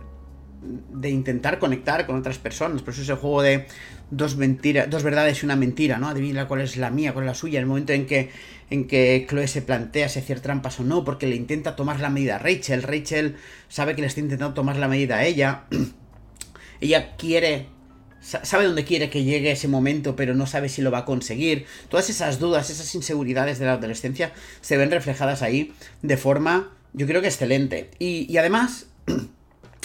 de intentar conectar con otras personas. Por eso es el juego de dos mentiras, dos verdades y una mentira, ¿no? Adivina cuál es la mía, cuál es la suya. El momento en que, en que Chloe se plantea si hacer trampas o no, porque le intenta tomar la medida a Rachel. Rachel sabe que le está intentando tomar la medida a ella. <clears throat> ella quiere. Sabe dónde quiere que llegue ese momento, pero no sabe si lo va a conseguir. Todas esas dudas, esas inseguridades de la adolescencia se ven reflejadas ahí de forma, yo creo que excelente. Y, y además, <clears throat>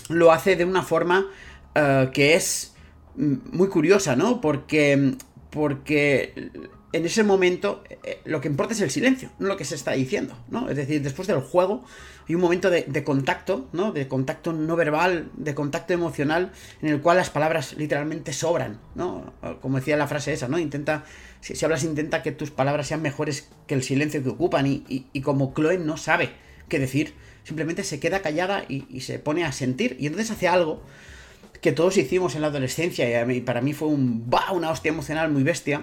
lo hace de una forma uh, que es muy curiosa, ¿no? Porque, porque en ese momento eh, lo que importa es el silencio, no lo que se está diciendo, ¿no? Es decir, después del juego hay un momento de, contacto, ¿no? De contacto no verbal, de contacto emocional, en el cual las palabras literalmente sobran, ¿no? Como decía la frase esa, ¿no? Intenta, si, hablas, intenta que tus palabras sean mejores que el silencio que ocupan y, y, como Chloe no sabe qué decir, simplemente se queda callada y, se pone a sentir y entonces hace algo que todos hicimos en la adolescencia y para mí fue un, una hostia emocional muy bestia,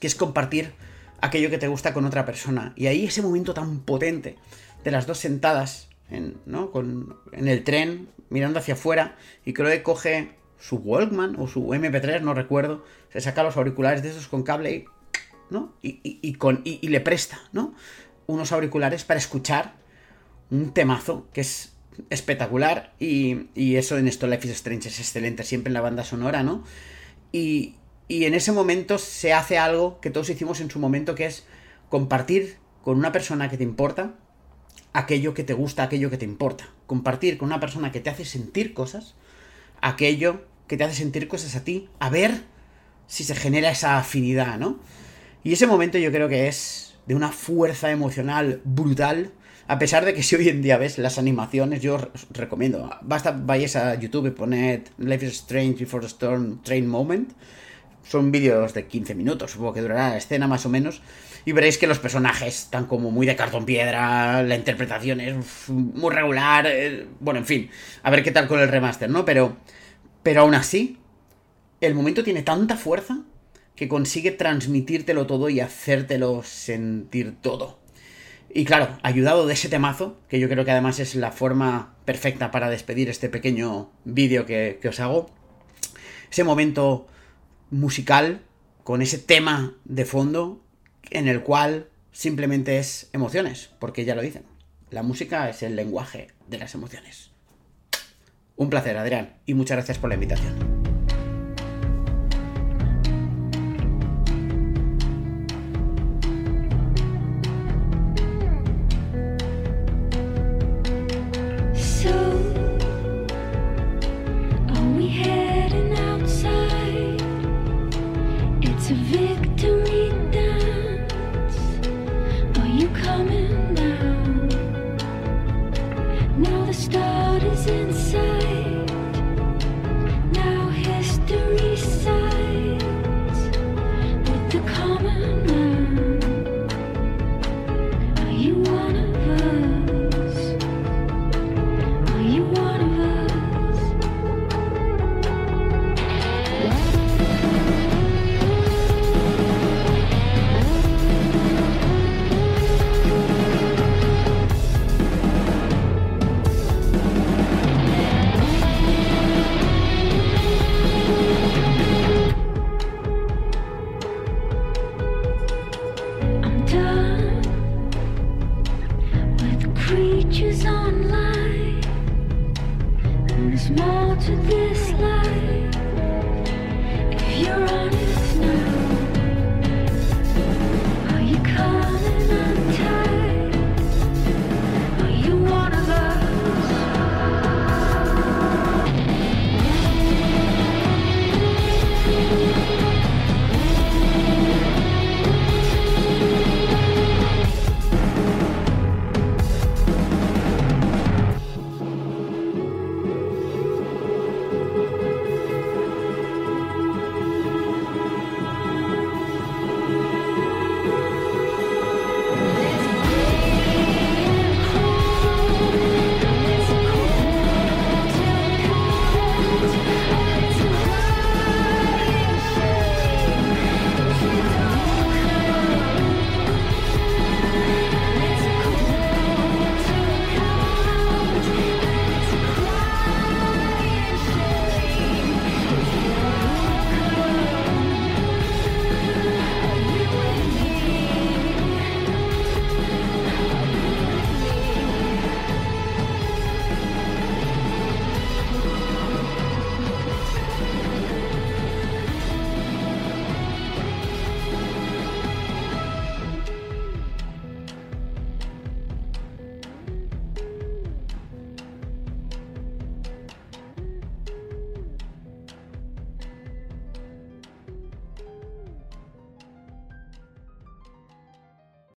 que es compartir aquello que te gusta con otra persona. Y ahí ese momento tan potente de las dos sentadas en, ¿no? con, en el tren, mirando hacia afuera, y que coge su Walkman o su MP3, no recuerdo, se saca los auriculares de esos con cable y, ¿no? y, y, con, y le presta ¿no? unos auriculares para escuchar un temazo que es espectacular y, eso en esto Life is Strange es excelente, siempre en la banda sonora, ¿no? Y, y en ese momento se hace algo que todos hicimos en su momento, que es compartir con una persona que te importa aquello que te gusta, aquello que te importa. Compartir con una persona que te hace sentir cosas, aquello que te hace sentir cosas a ti, a ver si se genera esa afinidad, ¿no? Y ese momento yo creo que es de una fuerza emocional brutal a pesar de que si hoy en día ves las animaciones, yo os recomiendo. Basta, vayáis a YouTube y poned Life is Strange Before the Storm Train Moment. Son vídeos de 15 minutos, supongo que durará la escena más o menos. Y veréis que los personajes están como muy de cartón piedra, la interpretación es muy regular. Eh, bueno, en fin, a ver qué tal con el remaster, ¿no? Pero, pero aún así, el momento tiene tanta fuerza que consigue transmitírtelo todo y hacértelo sentir todo. Y claro, ayudado de ese temazo, que yo creo que además es la forma perfecta para despedir este pequeño vídeo que, os hago, ese momento musical con ese tema de fondo en el cual simplemente es emociones, porque ya lo dicen, la música es el lenguaje de las emociones. Un placer, Adrián, y muchas gracias por la invitación.